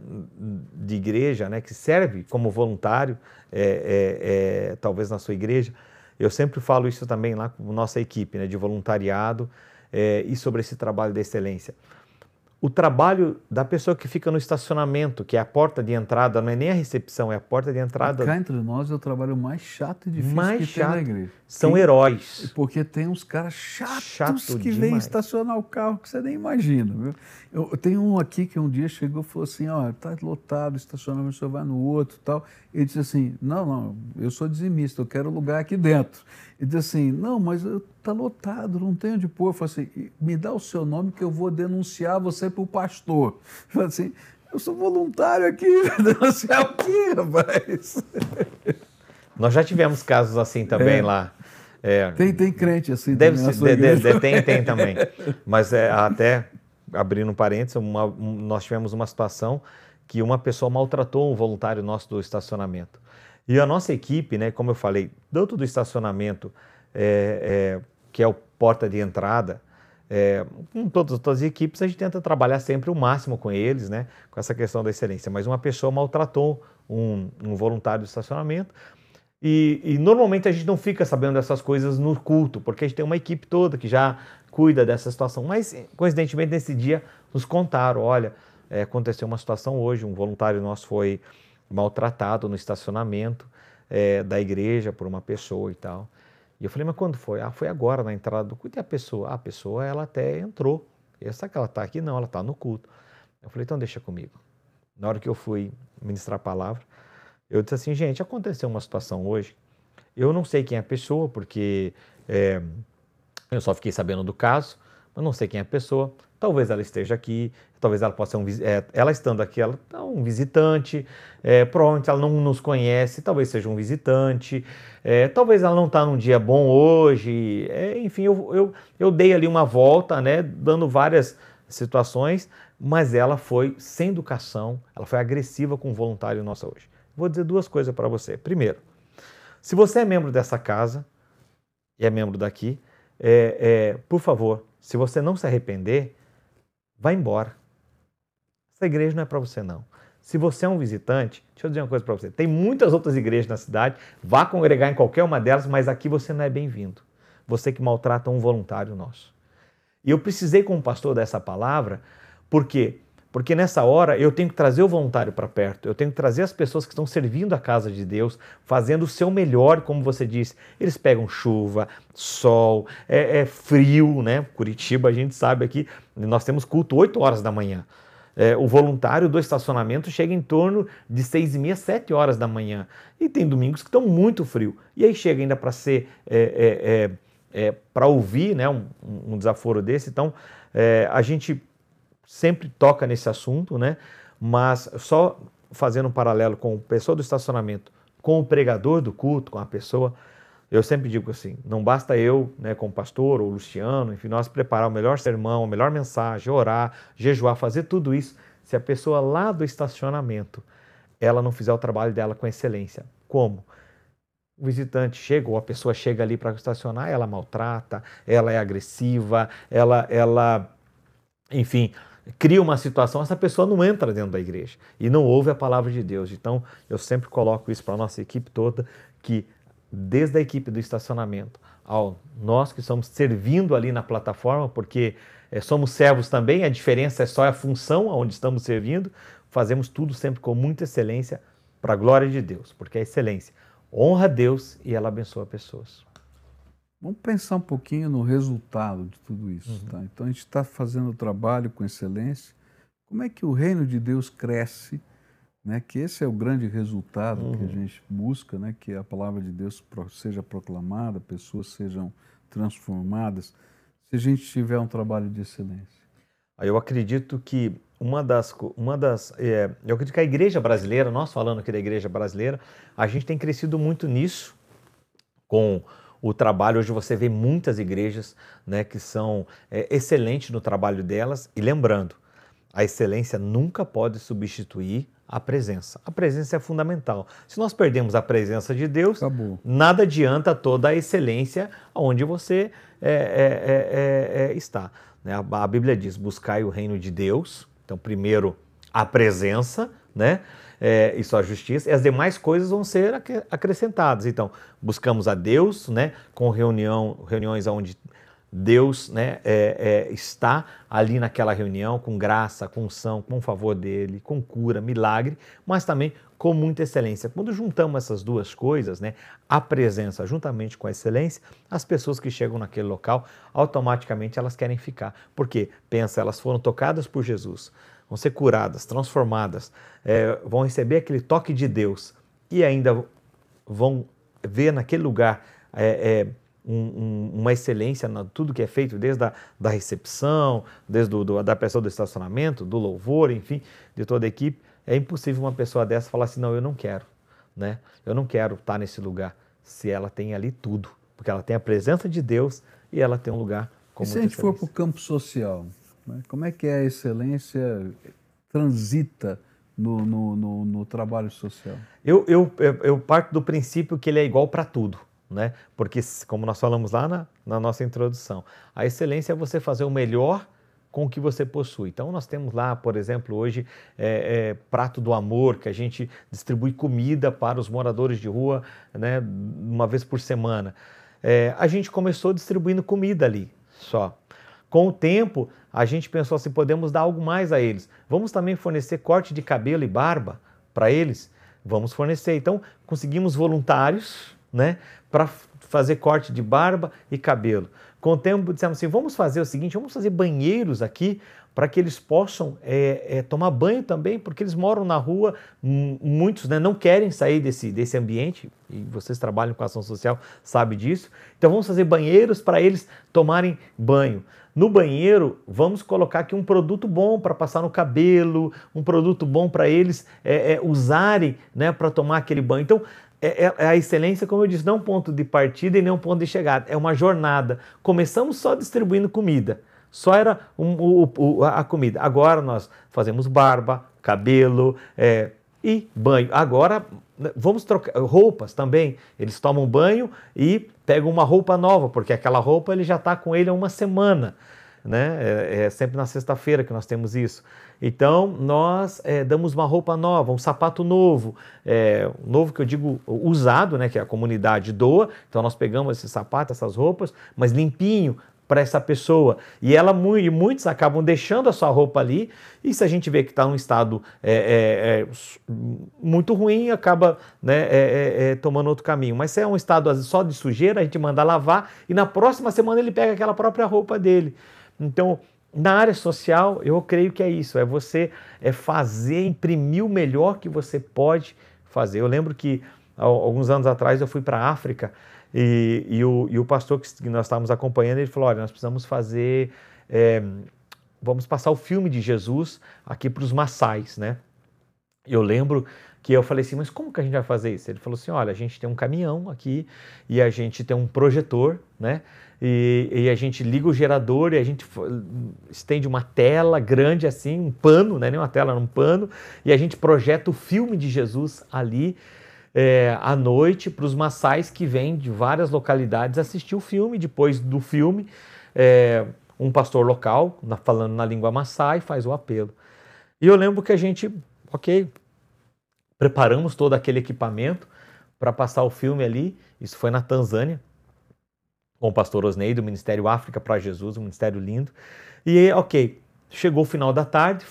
de igreja, né, que serve como voluntário, é, é, é, talvez na sua igreja. Eu sempre falo isso também lá com nossa equipe né, de voluntariado é, e sobre esse trabalho de excelência o trabalho da pessoa que fica no estacionamento, que é a porta de entrada, não é nem a recepção, é a porta de entrada. Cá entre nós é o trabalho mais chato e difícil mais que chato. tem na igreja. São heróis. Porque tem uns caras chatos Chato que vêm estacionar o carro que você nem imagina. Viu? Eu, eu tenho um aqui que um dia chegou e falou assim, ó, tá lotado o estacionamento, você vai no outro tal. Ele disse assim, não, não, eu sou dizimista, eu quero lugar aqui dentro. Ele disse assim, não, mas está lotado, não tem onde pôr. Eu falei assim, me dá o seu nome que eu vou denunciar você para o pastor. Eu falei assim, eu sou voluntário aqui, denunciar o quê, rapaz? Nós já tivemos casos assim também é. lá. É, tem, tem crente assim deve ser, de, de, tem, tem também. Mas é, até, abrindo um parênteses, uma, um, nós tivemos uma situação que uma pessoa maltratou um voluntário nosso do estacionamento. E a nossa equipe, né, como eu falei, tanto do estacionamento, é, é, que é o porta de entrada, é, com todas, todas as equipes, a gente tenta trabalhar sempre o máximo com eles, né, com essa questão da excelência. Mas uma pessoa maltratou um, um voluntário do estacionamento, e, e, normalmente a gente não fica sabendo dessas coisas no culto, porque a gente tem uma equipe toda que já cuida dessa situação. Mas, coincidentemente, nesse dia, nos contaram: olha, é, aconteceu uma situação hoje, um voluntário nosso foi maltratado no estacionamento é, da igreja por uma pessoa e tal. E eu falei, mas quando foi? Ah, foi agora na entrada do culto. E a pessoa? Ah, a pessoa, ela até entrou. Essa que ela está aqui? Não, ela está no culto. Eu falei, então deixa comigo. Na hora que eu fui ministrar a palavra, eu disse assim, gente, aconteceu uma situação hoje. Eu não sei quem é a pessoa, porque é, eu só fiquei sabendo do caso, mas não sei quem é a pessoa. Talvez ela esteja aqui, talvez ela possa ser um é, ela estando aqui, ela é um visitante, é, provavelmente ela não nos conhece, talvez seja um visitante, é, talvez ela não está num dia bom hoje, é, enfim, eu, eu, eu dei ali uma volta, né, dando várias situações, mas ela foi sem educação, ela foi agressiva com o voluntário nosso hoje. Vou dizer duas coisas para você. Primeiro, se você é membro dessa casa e é membro daqui, é, é, por favor, se você não se arrepender, Vá embora. Essa igreja não é para você, não. Se você é um visitante, deixa eu dizer uma coisa para você. Tem muitas outras igrejas na cidade, vá congregar em qualquer uma delas, mas aqui você não é bem-vindo. Você que maltrata um voluntário nosso. E eu precisei, como pastor, dessa palavra, porque porque nessa hora eu tenho que trazer o voluntário para perto, eu tenho que trazer as pessoas que estão servindo a casa de Deus, fazendo o seu melhor, como você disse. Eles pegam chuva, sol, é, é frio, né? Curitiba, a gente sabe aqui, nós temos culto 8 horas da manhã. É, o voluntário do estacionamento chega em torno de 6 e meia, 7 horas da manhã. E tem domingos que estão muito frio. E aí chega ainda para ser, é, é, é, é para ouvir né, um, um, desaforo desse. Então, a gente sempre toca nesse assunto, né? Mas só fazendo um paralelo com o pessoa do estacionamento, com o pregador do culto, com a pessoa, eu sempre digo assim: não basta eu, né, como pastor ou Luciano, enfim, nós preparar o melhor sermão, a melhor mensagem, orar, jejuar, fazer tudo isso, se a pessoa lá do estacionamento ela não fizer o trabalho dela com excelência. Como? O visitante chega ou a pessoa chega ali para estacionar, ela maltrata, ela é agressiva, ela, ela, enfim, cria uma situação, essa pessoa não entra dentro da igreja e não ouve a palavra de Deus. Então, eu sempre coloco isso para a nossa equipe toda, que desde a equipe do estacionamento ao nós que estamos servindo ali na plataforma, porque é, somos servos também, a diferença é só a função aonde estamos servindo, fazemos tudo sempre com muita excelência para a glória de Deus, porque a excelência honra a Deus e ela abençoa pessoas. Vamos pensar um pouquinho no resultado de tudo isso. Uhum. Tá? Então a gente está fazendo o trabalho com excelência. Como é que o reino de Deus cresce? Né? Que esse é o grande resultado uhum. que a uhum. gente busca, né? que a palavra de Deus seja proclamada, pessoas sejam transformadas, se a gente tiver um trabalho de excelência. Eu acredito que uma das, uma das é, eu acredito que a igreja brasileira, nós falando aqui da igreja brasileira, a gente tem crescido muito nisso com o trabalho. Hoje você vê muitas igrejas né, que são é, excelentes no trabalho delas. E lembrando, a excelência nunca pode substituir a presença. A presença é fundamental. Se nós perdemos a presença de Deus, Acabou. nada adianta toda a excelência onde você é, é, é, é, é está. Né? A, a Bíblia diz: buscai o reino de Deus. Então, primeiro a presença, né? É, e sua justiça, e as demais coisas vão ser acrescentadas. Então, buscamos a Deus, né, com reunião, reuniões onde Deus né, é, é, está ali naquela reunião com graça, com unção, com favor dele, com cura, milagre, mas também com muita excelência. Quando juntamos essas duas coisas, né, a presença juntamente com a excelência, as pessoas que chegam naquele local, automaticamente elas querem ficar. Porque, pensa, elas foram tocadas por Jesus, vão ser curadas, transformadas, é, vão receber aquele toque de Deus e ainda vão ver naquele lugar é, é, um, um, uma excelência na tudo que é feito, desde a da recepção, desde do, do, da pessoa do estacionamento, do louvor, enfim, de toda a equipe. É impossível uma pessoa dessa falar assim, não, eu não quero, né? Eu não quero estar nesse lugar se ela tem ali tudo, porque ela tem a presença de Deus e ela tem um lugar como E se a gente for para o campo social, né? como é que a excelência transita no, no, no, no trabalho social? Eu, eu, eu parto do princípio que ele é igual para tudo. Né? Porque, como nós falamos lá na, na nossa introdução, a excelência é você fazer o melhor com o que você possui. Então, nós temos lá, por exemplo, hoje, é, é, Prato do Amor, que a gente distribui comida para os moradores de rua né, uma vez por semana. É, a gente começou distribuindo comida ali só. Com o tempo, a gente pensou assim: podemos dar algo mais a eles. Vamos também fornecer corte de cabelo e barba para eles? Vamos fornecer. Então, conseguimos voluntários né, para fazer corte de barba e cabelo. Com o tempo, dissemos assim: vamos fazer o seguinte, vamos fazer banheiros aqui para que eles possam é, é, tomar banho também, porque eles moram na rua, muitos né, não querem sair desse, desse ambiente, e vocês trabalham com ação social, sabem disso. Então vamos fazer banheiros para eles tomarem banho. No banheiro, vamos colocar aqui um produto bom para passar no cabelo, um produto bom para eles é, é usarem né, para tomar aquele banho. Então, é, é, é, a excelência, como eu disse, não um ponto de partida e nem um ponto de chegada, é uma jornada. Começamos só distribuindo comida, só era um, o, o, a comida. Agora nós fazemos barba, cabelo é, e banho. Agora né, vamos trocar roupas também. Eles tomam banho e pegam uma roupa nova, porque aquela roupa ele já está com ele há uma semana né? É, é sempre na sexta-feira que nós temos isso. Então, nós é, damos uma roupa nova, um sapato novo, é, novo que eu digo usado, né? Que a comunidade doa. Então, nós pegamos esse sapato, essas roupas, mas limpinho para essa pessoa. E ela e muitos acabam deixando a sua roupa ali. E se a gente vê que está num estado é, é, é, muito ruim, acaba né, é, é, tomando outro caminho. Mas se é um estado só de sujeira, a gente manda lavar e na próxima semana ele pega aquela própria roupa dele. Então, na área social, eu creio que é isso, é você é fazer, imprimir o melhor que você pode fazer. Eu lembro que alguns anos atrás eu fui para a África e, e, o, e, o, pastor que nós estávamos acompanhando, ele falou, olha, nós precisamos fazer, é, vamos passar o filme de Jesus aqui para os maçais, né? Eu lembro que eu falei assim, mas como que a gente vai fazer isso? Ele falou assim, olha, a gente tem um caminhão aqui e a gente tem um projetor, né? E, e, a gente liga o gerador e a gente estende uma tela grande assim, um pano, né? nem uma tela, um pano, e a gente projeta o filme de Jesus ali é, à noite para os maçais que vêm de várias localidades assistir o filme. Depois do filme, é, um pastor local, falando na língua maçai, faz o apelo. E eu lembro que a gente, ok, preparamos todo aquele equipamento para passar o filme ali. Isso foi na Tanzânia com o pastor Osnei do Ministério África para Jesus, um ministério lindo. E ok, chegou o final da tarde,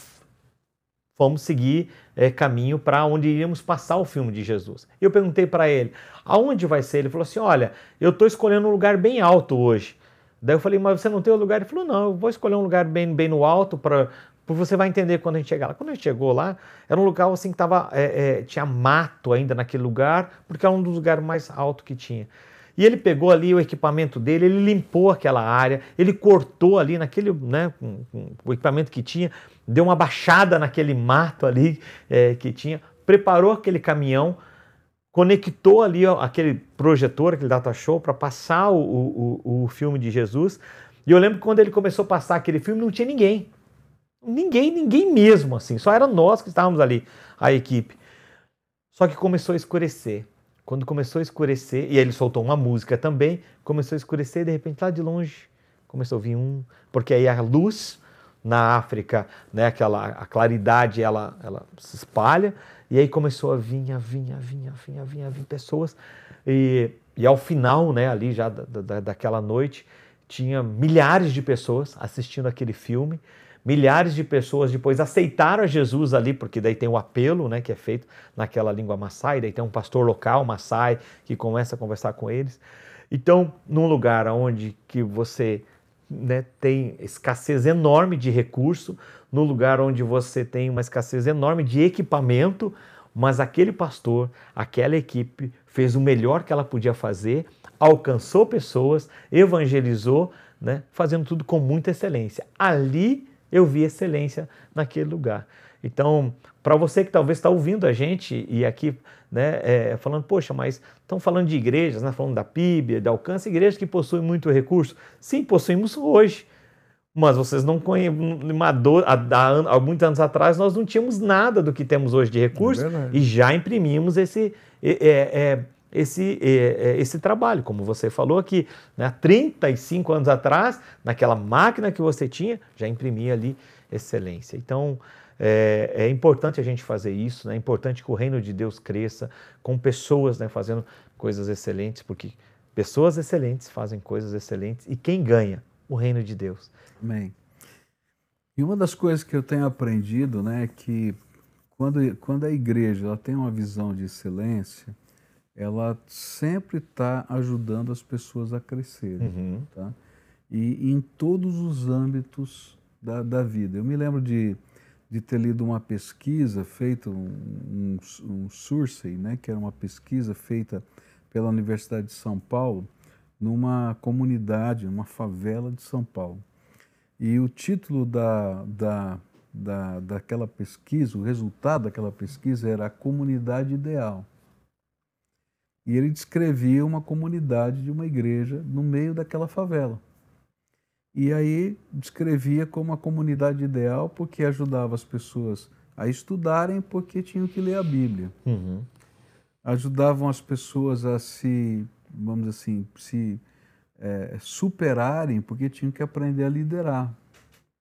fomos seguir é, caminho para onde iríamos passar o filme de Jesus. Eu perguntei para ele, aonde vai ser? Ele falou assim, olha, eu estou escolhendo um lugar bem alto hoje. Daí eu falei, mas você não tem o lugar? Ele falou, não, eu vou escolher um lugar bem, bem no alto para você vai entender quando a gente chegar lá. Quando a gente chegou lá, era um lugar assim que tava, é, é, tinha mato ainda naquele lugar, porque era um dos lugares mais altos que tinha. E ele pegou ali o equipamento dele, ele limpou aquela área, ele cortou ali naquele, né, com, com o equipamento que tinha, deu uma baixada naquele mato ali é, que tinha, preparou aquele caminhão, conectou ali ó, aquele projetor, aquele data show para passar o, o, o filme de Jesus. E eu lembro que quando ele começou a passar aquele filme, não tinha ninguém. Ninguém, ninguém mesmo, assim. Só era nós que estávamos ali, a equipe. Só que começou a escurecer. Quando começou a escurecer, e ele soltou uma música também, começou a escurecer e de repente lá de longe começou a vir um, porque aí a luz na África, né, aquela a claridade ela ela se espalha e aí começou a vir, a vir, a vir, a vir, a vir, a vir pessoas e, e ao final, né, ali já da, da, daquela noite tinha milhares de pessoas assistindo aquele filme Milhares de pessoas depois aceitaram a Jesus ali, porque daí tem o apelo, né, que é feito naquela língua Maasai, daí tem um pastor local, Maasai, que começa a conversar com eles. Então, num lugar onde que você né, tem escassez enorme de recurso, no lugar onde você tem uma escassez enorme de equipamento, mas aquele pastor, aquela equipe fez o melhor que ela podia fazer, alcançou pessoas, evangelizou, né, fazendo tudo com muita excelência. Ali eu vi excelência naquele lugar. Então, para você que talvez está ouvindo a gente e aqui né, é, falando, poxa, mas estão falando de igrejas, né, falando da PIB, de alcance, igrejas que possuem muito recurso. Sim, possuímos hoje. Mas vocês não conhecem. Há, há, muitos anos atrás nós não tínhamos nada do que temos hoje de recurso é e já imprimimos esse, é, é, esse, é, esse trabalho. Como você falou aqui, né, há 35 anos atrás, naquela máquina que você tinha, já imprimia ali excelência. Então, é, é, importante a gente fazer isso, né? é importante que o reino de Deus cresça com pessoas né, fazendo coisas excelentes, porque pessoas excelentes fazem coisas excelentes e quem ganha? O reino de Deus. Amém. E uma das coisas que eu tenho aprendido né, é que quando, quando a igreja ela tem uma visão de excelência, ela sempre está ajudando as pessoas a crescerem. Uhum. Tá? E, e em todos os âmbitos da, da vida. Eu me lembro de, de ter lido uma pesquisa feita, um, um, um Survey, né, que era uma pesquisa feita pela Universidade de São Paulo, numa comunidade, numa favela de São Paulo. E o título da, da, da, daquela pesquisa, o resultado daquela pesquisa era a comunidade ideal. E ele descrevia uma comunidade de uma igreja no meio daquela favela. E aí descrevia como a comunidade ideal porque ajudava as pessoas a estudarem porque tinham que ler a Bíblia. Uhum. Ajudavam as pessoas a se, vamos dizer assim, se é, superarem, porque tinham que aprender a liderar,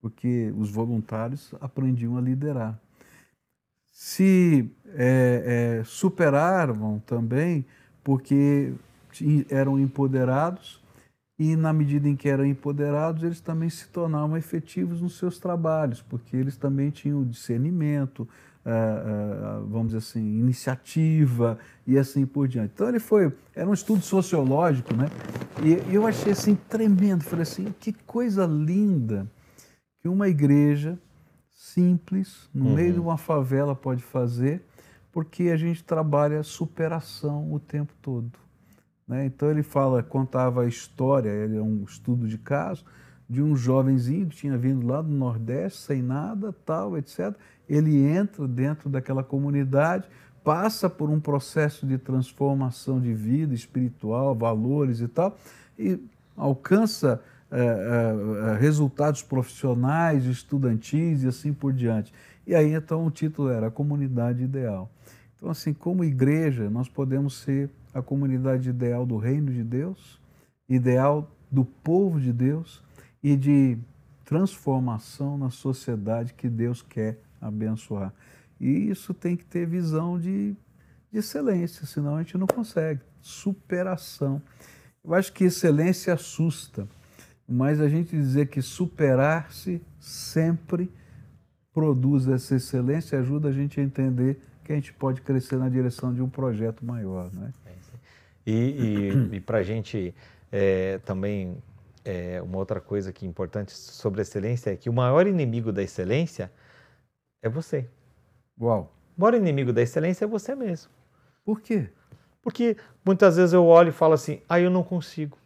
porque os voluntários aprendiam a liderar. Se é, é, superaram também, porque eram empoderados e na medida em que eram empoderados, eles também se tornavam efetivos nos seus trabalhos, porque eles também tinham discernimento, uh, uh, vamos dizer assim, iniciativa e assim por diante. Então ele foi, era um estudo sociológico, né? E eu achei assim tremendo, falei assim, que coisa linda que uma igreja simples, no uhum. meio de uma favela pode fazer, porque a gente trabalha superação o tempo todo. Né? Então ele fala, contava a história, ele é um estudo de caso, de um jovenzinho que tinha vindo lá do Nordeste, sem nada, tal, etc. Ele entra dentro daquela comunidade, passa por um processo de transformação de vida espiritual, valores e tal, e alcança é, é, resultados profissionais, estudantis e assim por diante. E aí então o título era A Comunidade Ideal. Então, assim, como igreja, nós podemos ser a comunidade ideal do reino de Deus, ideal do povo de Deus e de transformação na sociedade que Deus quer abençoar. E isso tem que ter visão de, de excelência, senão a gente não consegue. Superação. Eu acho que excelência assusta, mas a gente dizer que superar-se sempre produz essa excelência ajuda a gente a entender que a gente pode crescer na direção de um projeto maior. Né? E, e, e para a gente é, também, é, uma outra coisa que é importante sobre a excelência é que o maior inimigo da excelência é você. Uau! O maior inimigo da excelência é você mesmo. Por quê? Porque muitas vezes eu olho e falo assim: ah, eu não consigo,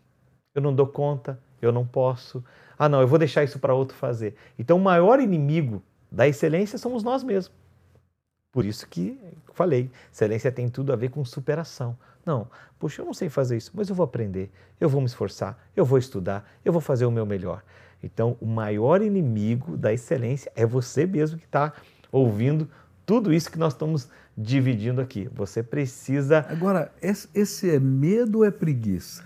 eu não dou conta, eu não posso. Ah, não, eu vou deixar isso para outro fazer. Então, o maior inimigo da excelência somos nós mesmos. Por isso que falei, excelência tem tudo a ver com superação. Não, puxa, eu não sei fazer isso, mas eu vou aprender, eu vou me esforçar, eu vou estudar, eu vou fazer o meu melhor. Então, o maior inimigo da excelência é você mesmo que está ouvindo tudo isso que nós estamos dividindo aqui. Você precisa. Agora, esse é medo ou é preguiça?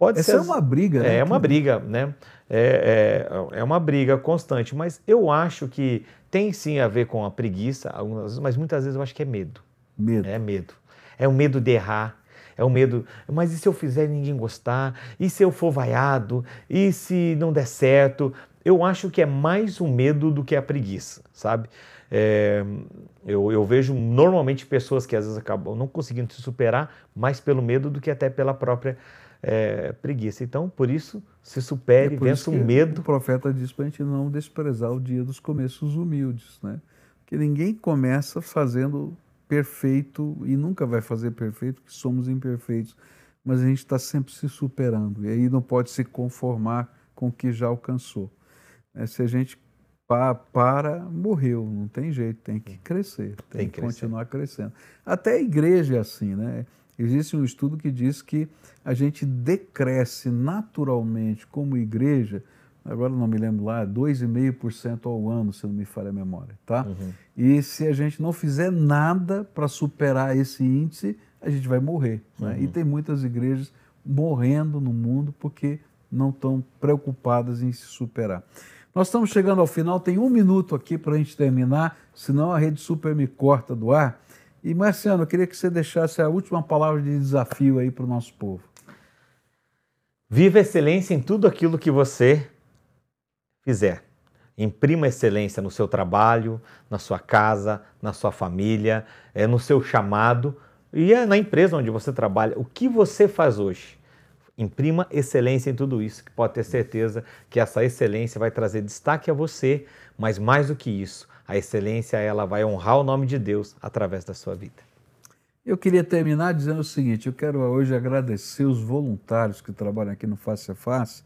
Pode Essa ser. é uma briga, né? É uma briga, né? É, é, é, uma briga constante, mas eu acho que tem sim a ver com a preguiça, algumas vezes, mas muitas vezes eu acho que é medo. Medo. É medo. É o medo de errar. É o medo, mas e se eu fizer e ninguém gostar? E se eu for vaiado? E se não der certo? Eu acho que é mais o medo do que a preguiça, sabe? É, eu, eu, vejo normalmente pessoas que às vezes acabam não conseguindo se superar mais pelo medo do que até pela própria é, preguiça. Então, por isso, se supere, é vença o medo. O profeta diz para a gente não desprezar o dia dos começos humildes, né? Porque ninguém começa fazendo perfeito e nunca vai fazer perfeito, porque somos imperfeitos. Mas a gente está sempre se superando e aí não pode se conformar com o que já alcançou. É, se a gente pa, para, morreu, não tem jeito, tem que crescer, tem, tem que, que continuar crescendo. Até a igreja é assim, né? Existe um estudo que diz que a gente decresce naturalmente como igreja, agora não me lembro lá, 2,5% ao ano, se não me falha a memória, tá? Uhum. E se a gente não fizer nada para superar esse índice, a gente vai morrer. Né? Uhum. E tem muitas igrejas morrendo no mundo porque não estão preocupadas em se superar. Nós estamos chegando ao final, tem um minuto aqui para a gente terminar, senão a Rede Super me corta do ar. E, Marciano, eu queria que você deixasse a última palavra de desafio aí para o nosso povo. Viva excelência em tudo aquilo que você fizer. Imprima excelência no seu trabalho, na sua casa, na sua família, é, no seu chamado e é na empresa onde você trabalha. O que você faz hoje? Imprima excelência em tudo isso, que pode ter certeza que essa excelência vai trazer destaque a você, mas mais do que isso, a excelência ela vai honrar o nome de Deus através da sua vida. Eu queria terminar dizendo o seguinte: eu quero hoje agradecer os voluntários que trabalham aqui no Face a Face,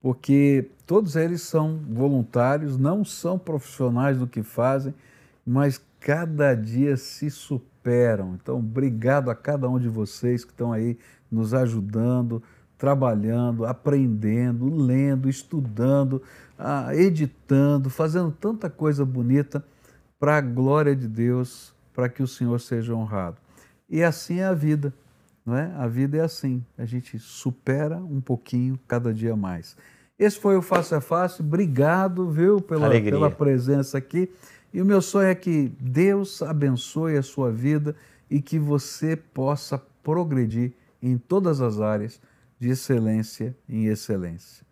porque todos eles são voluntários, não são profissionais do que fazem, mas cada dia se superam. Então, obrigado a cada um de vocês que estão aí nos ajudando, trabalhando, aprendendo, lendo, estudando, ah, editando, fazendo tanta coisa bonita para a glória de Deus, para que o Senhor seja honrado. E assim é a vida, não é? A vida é assim, a gente supera um pouquinho cada dia mais. Esse foi o Face a Face, obrigado, viu, pela, pela presença aqui. E o meu sonho é que Deus abençoe a sua vida e que você possa progredir em todas as áreas de excelência em excelência.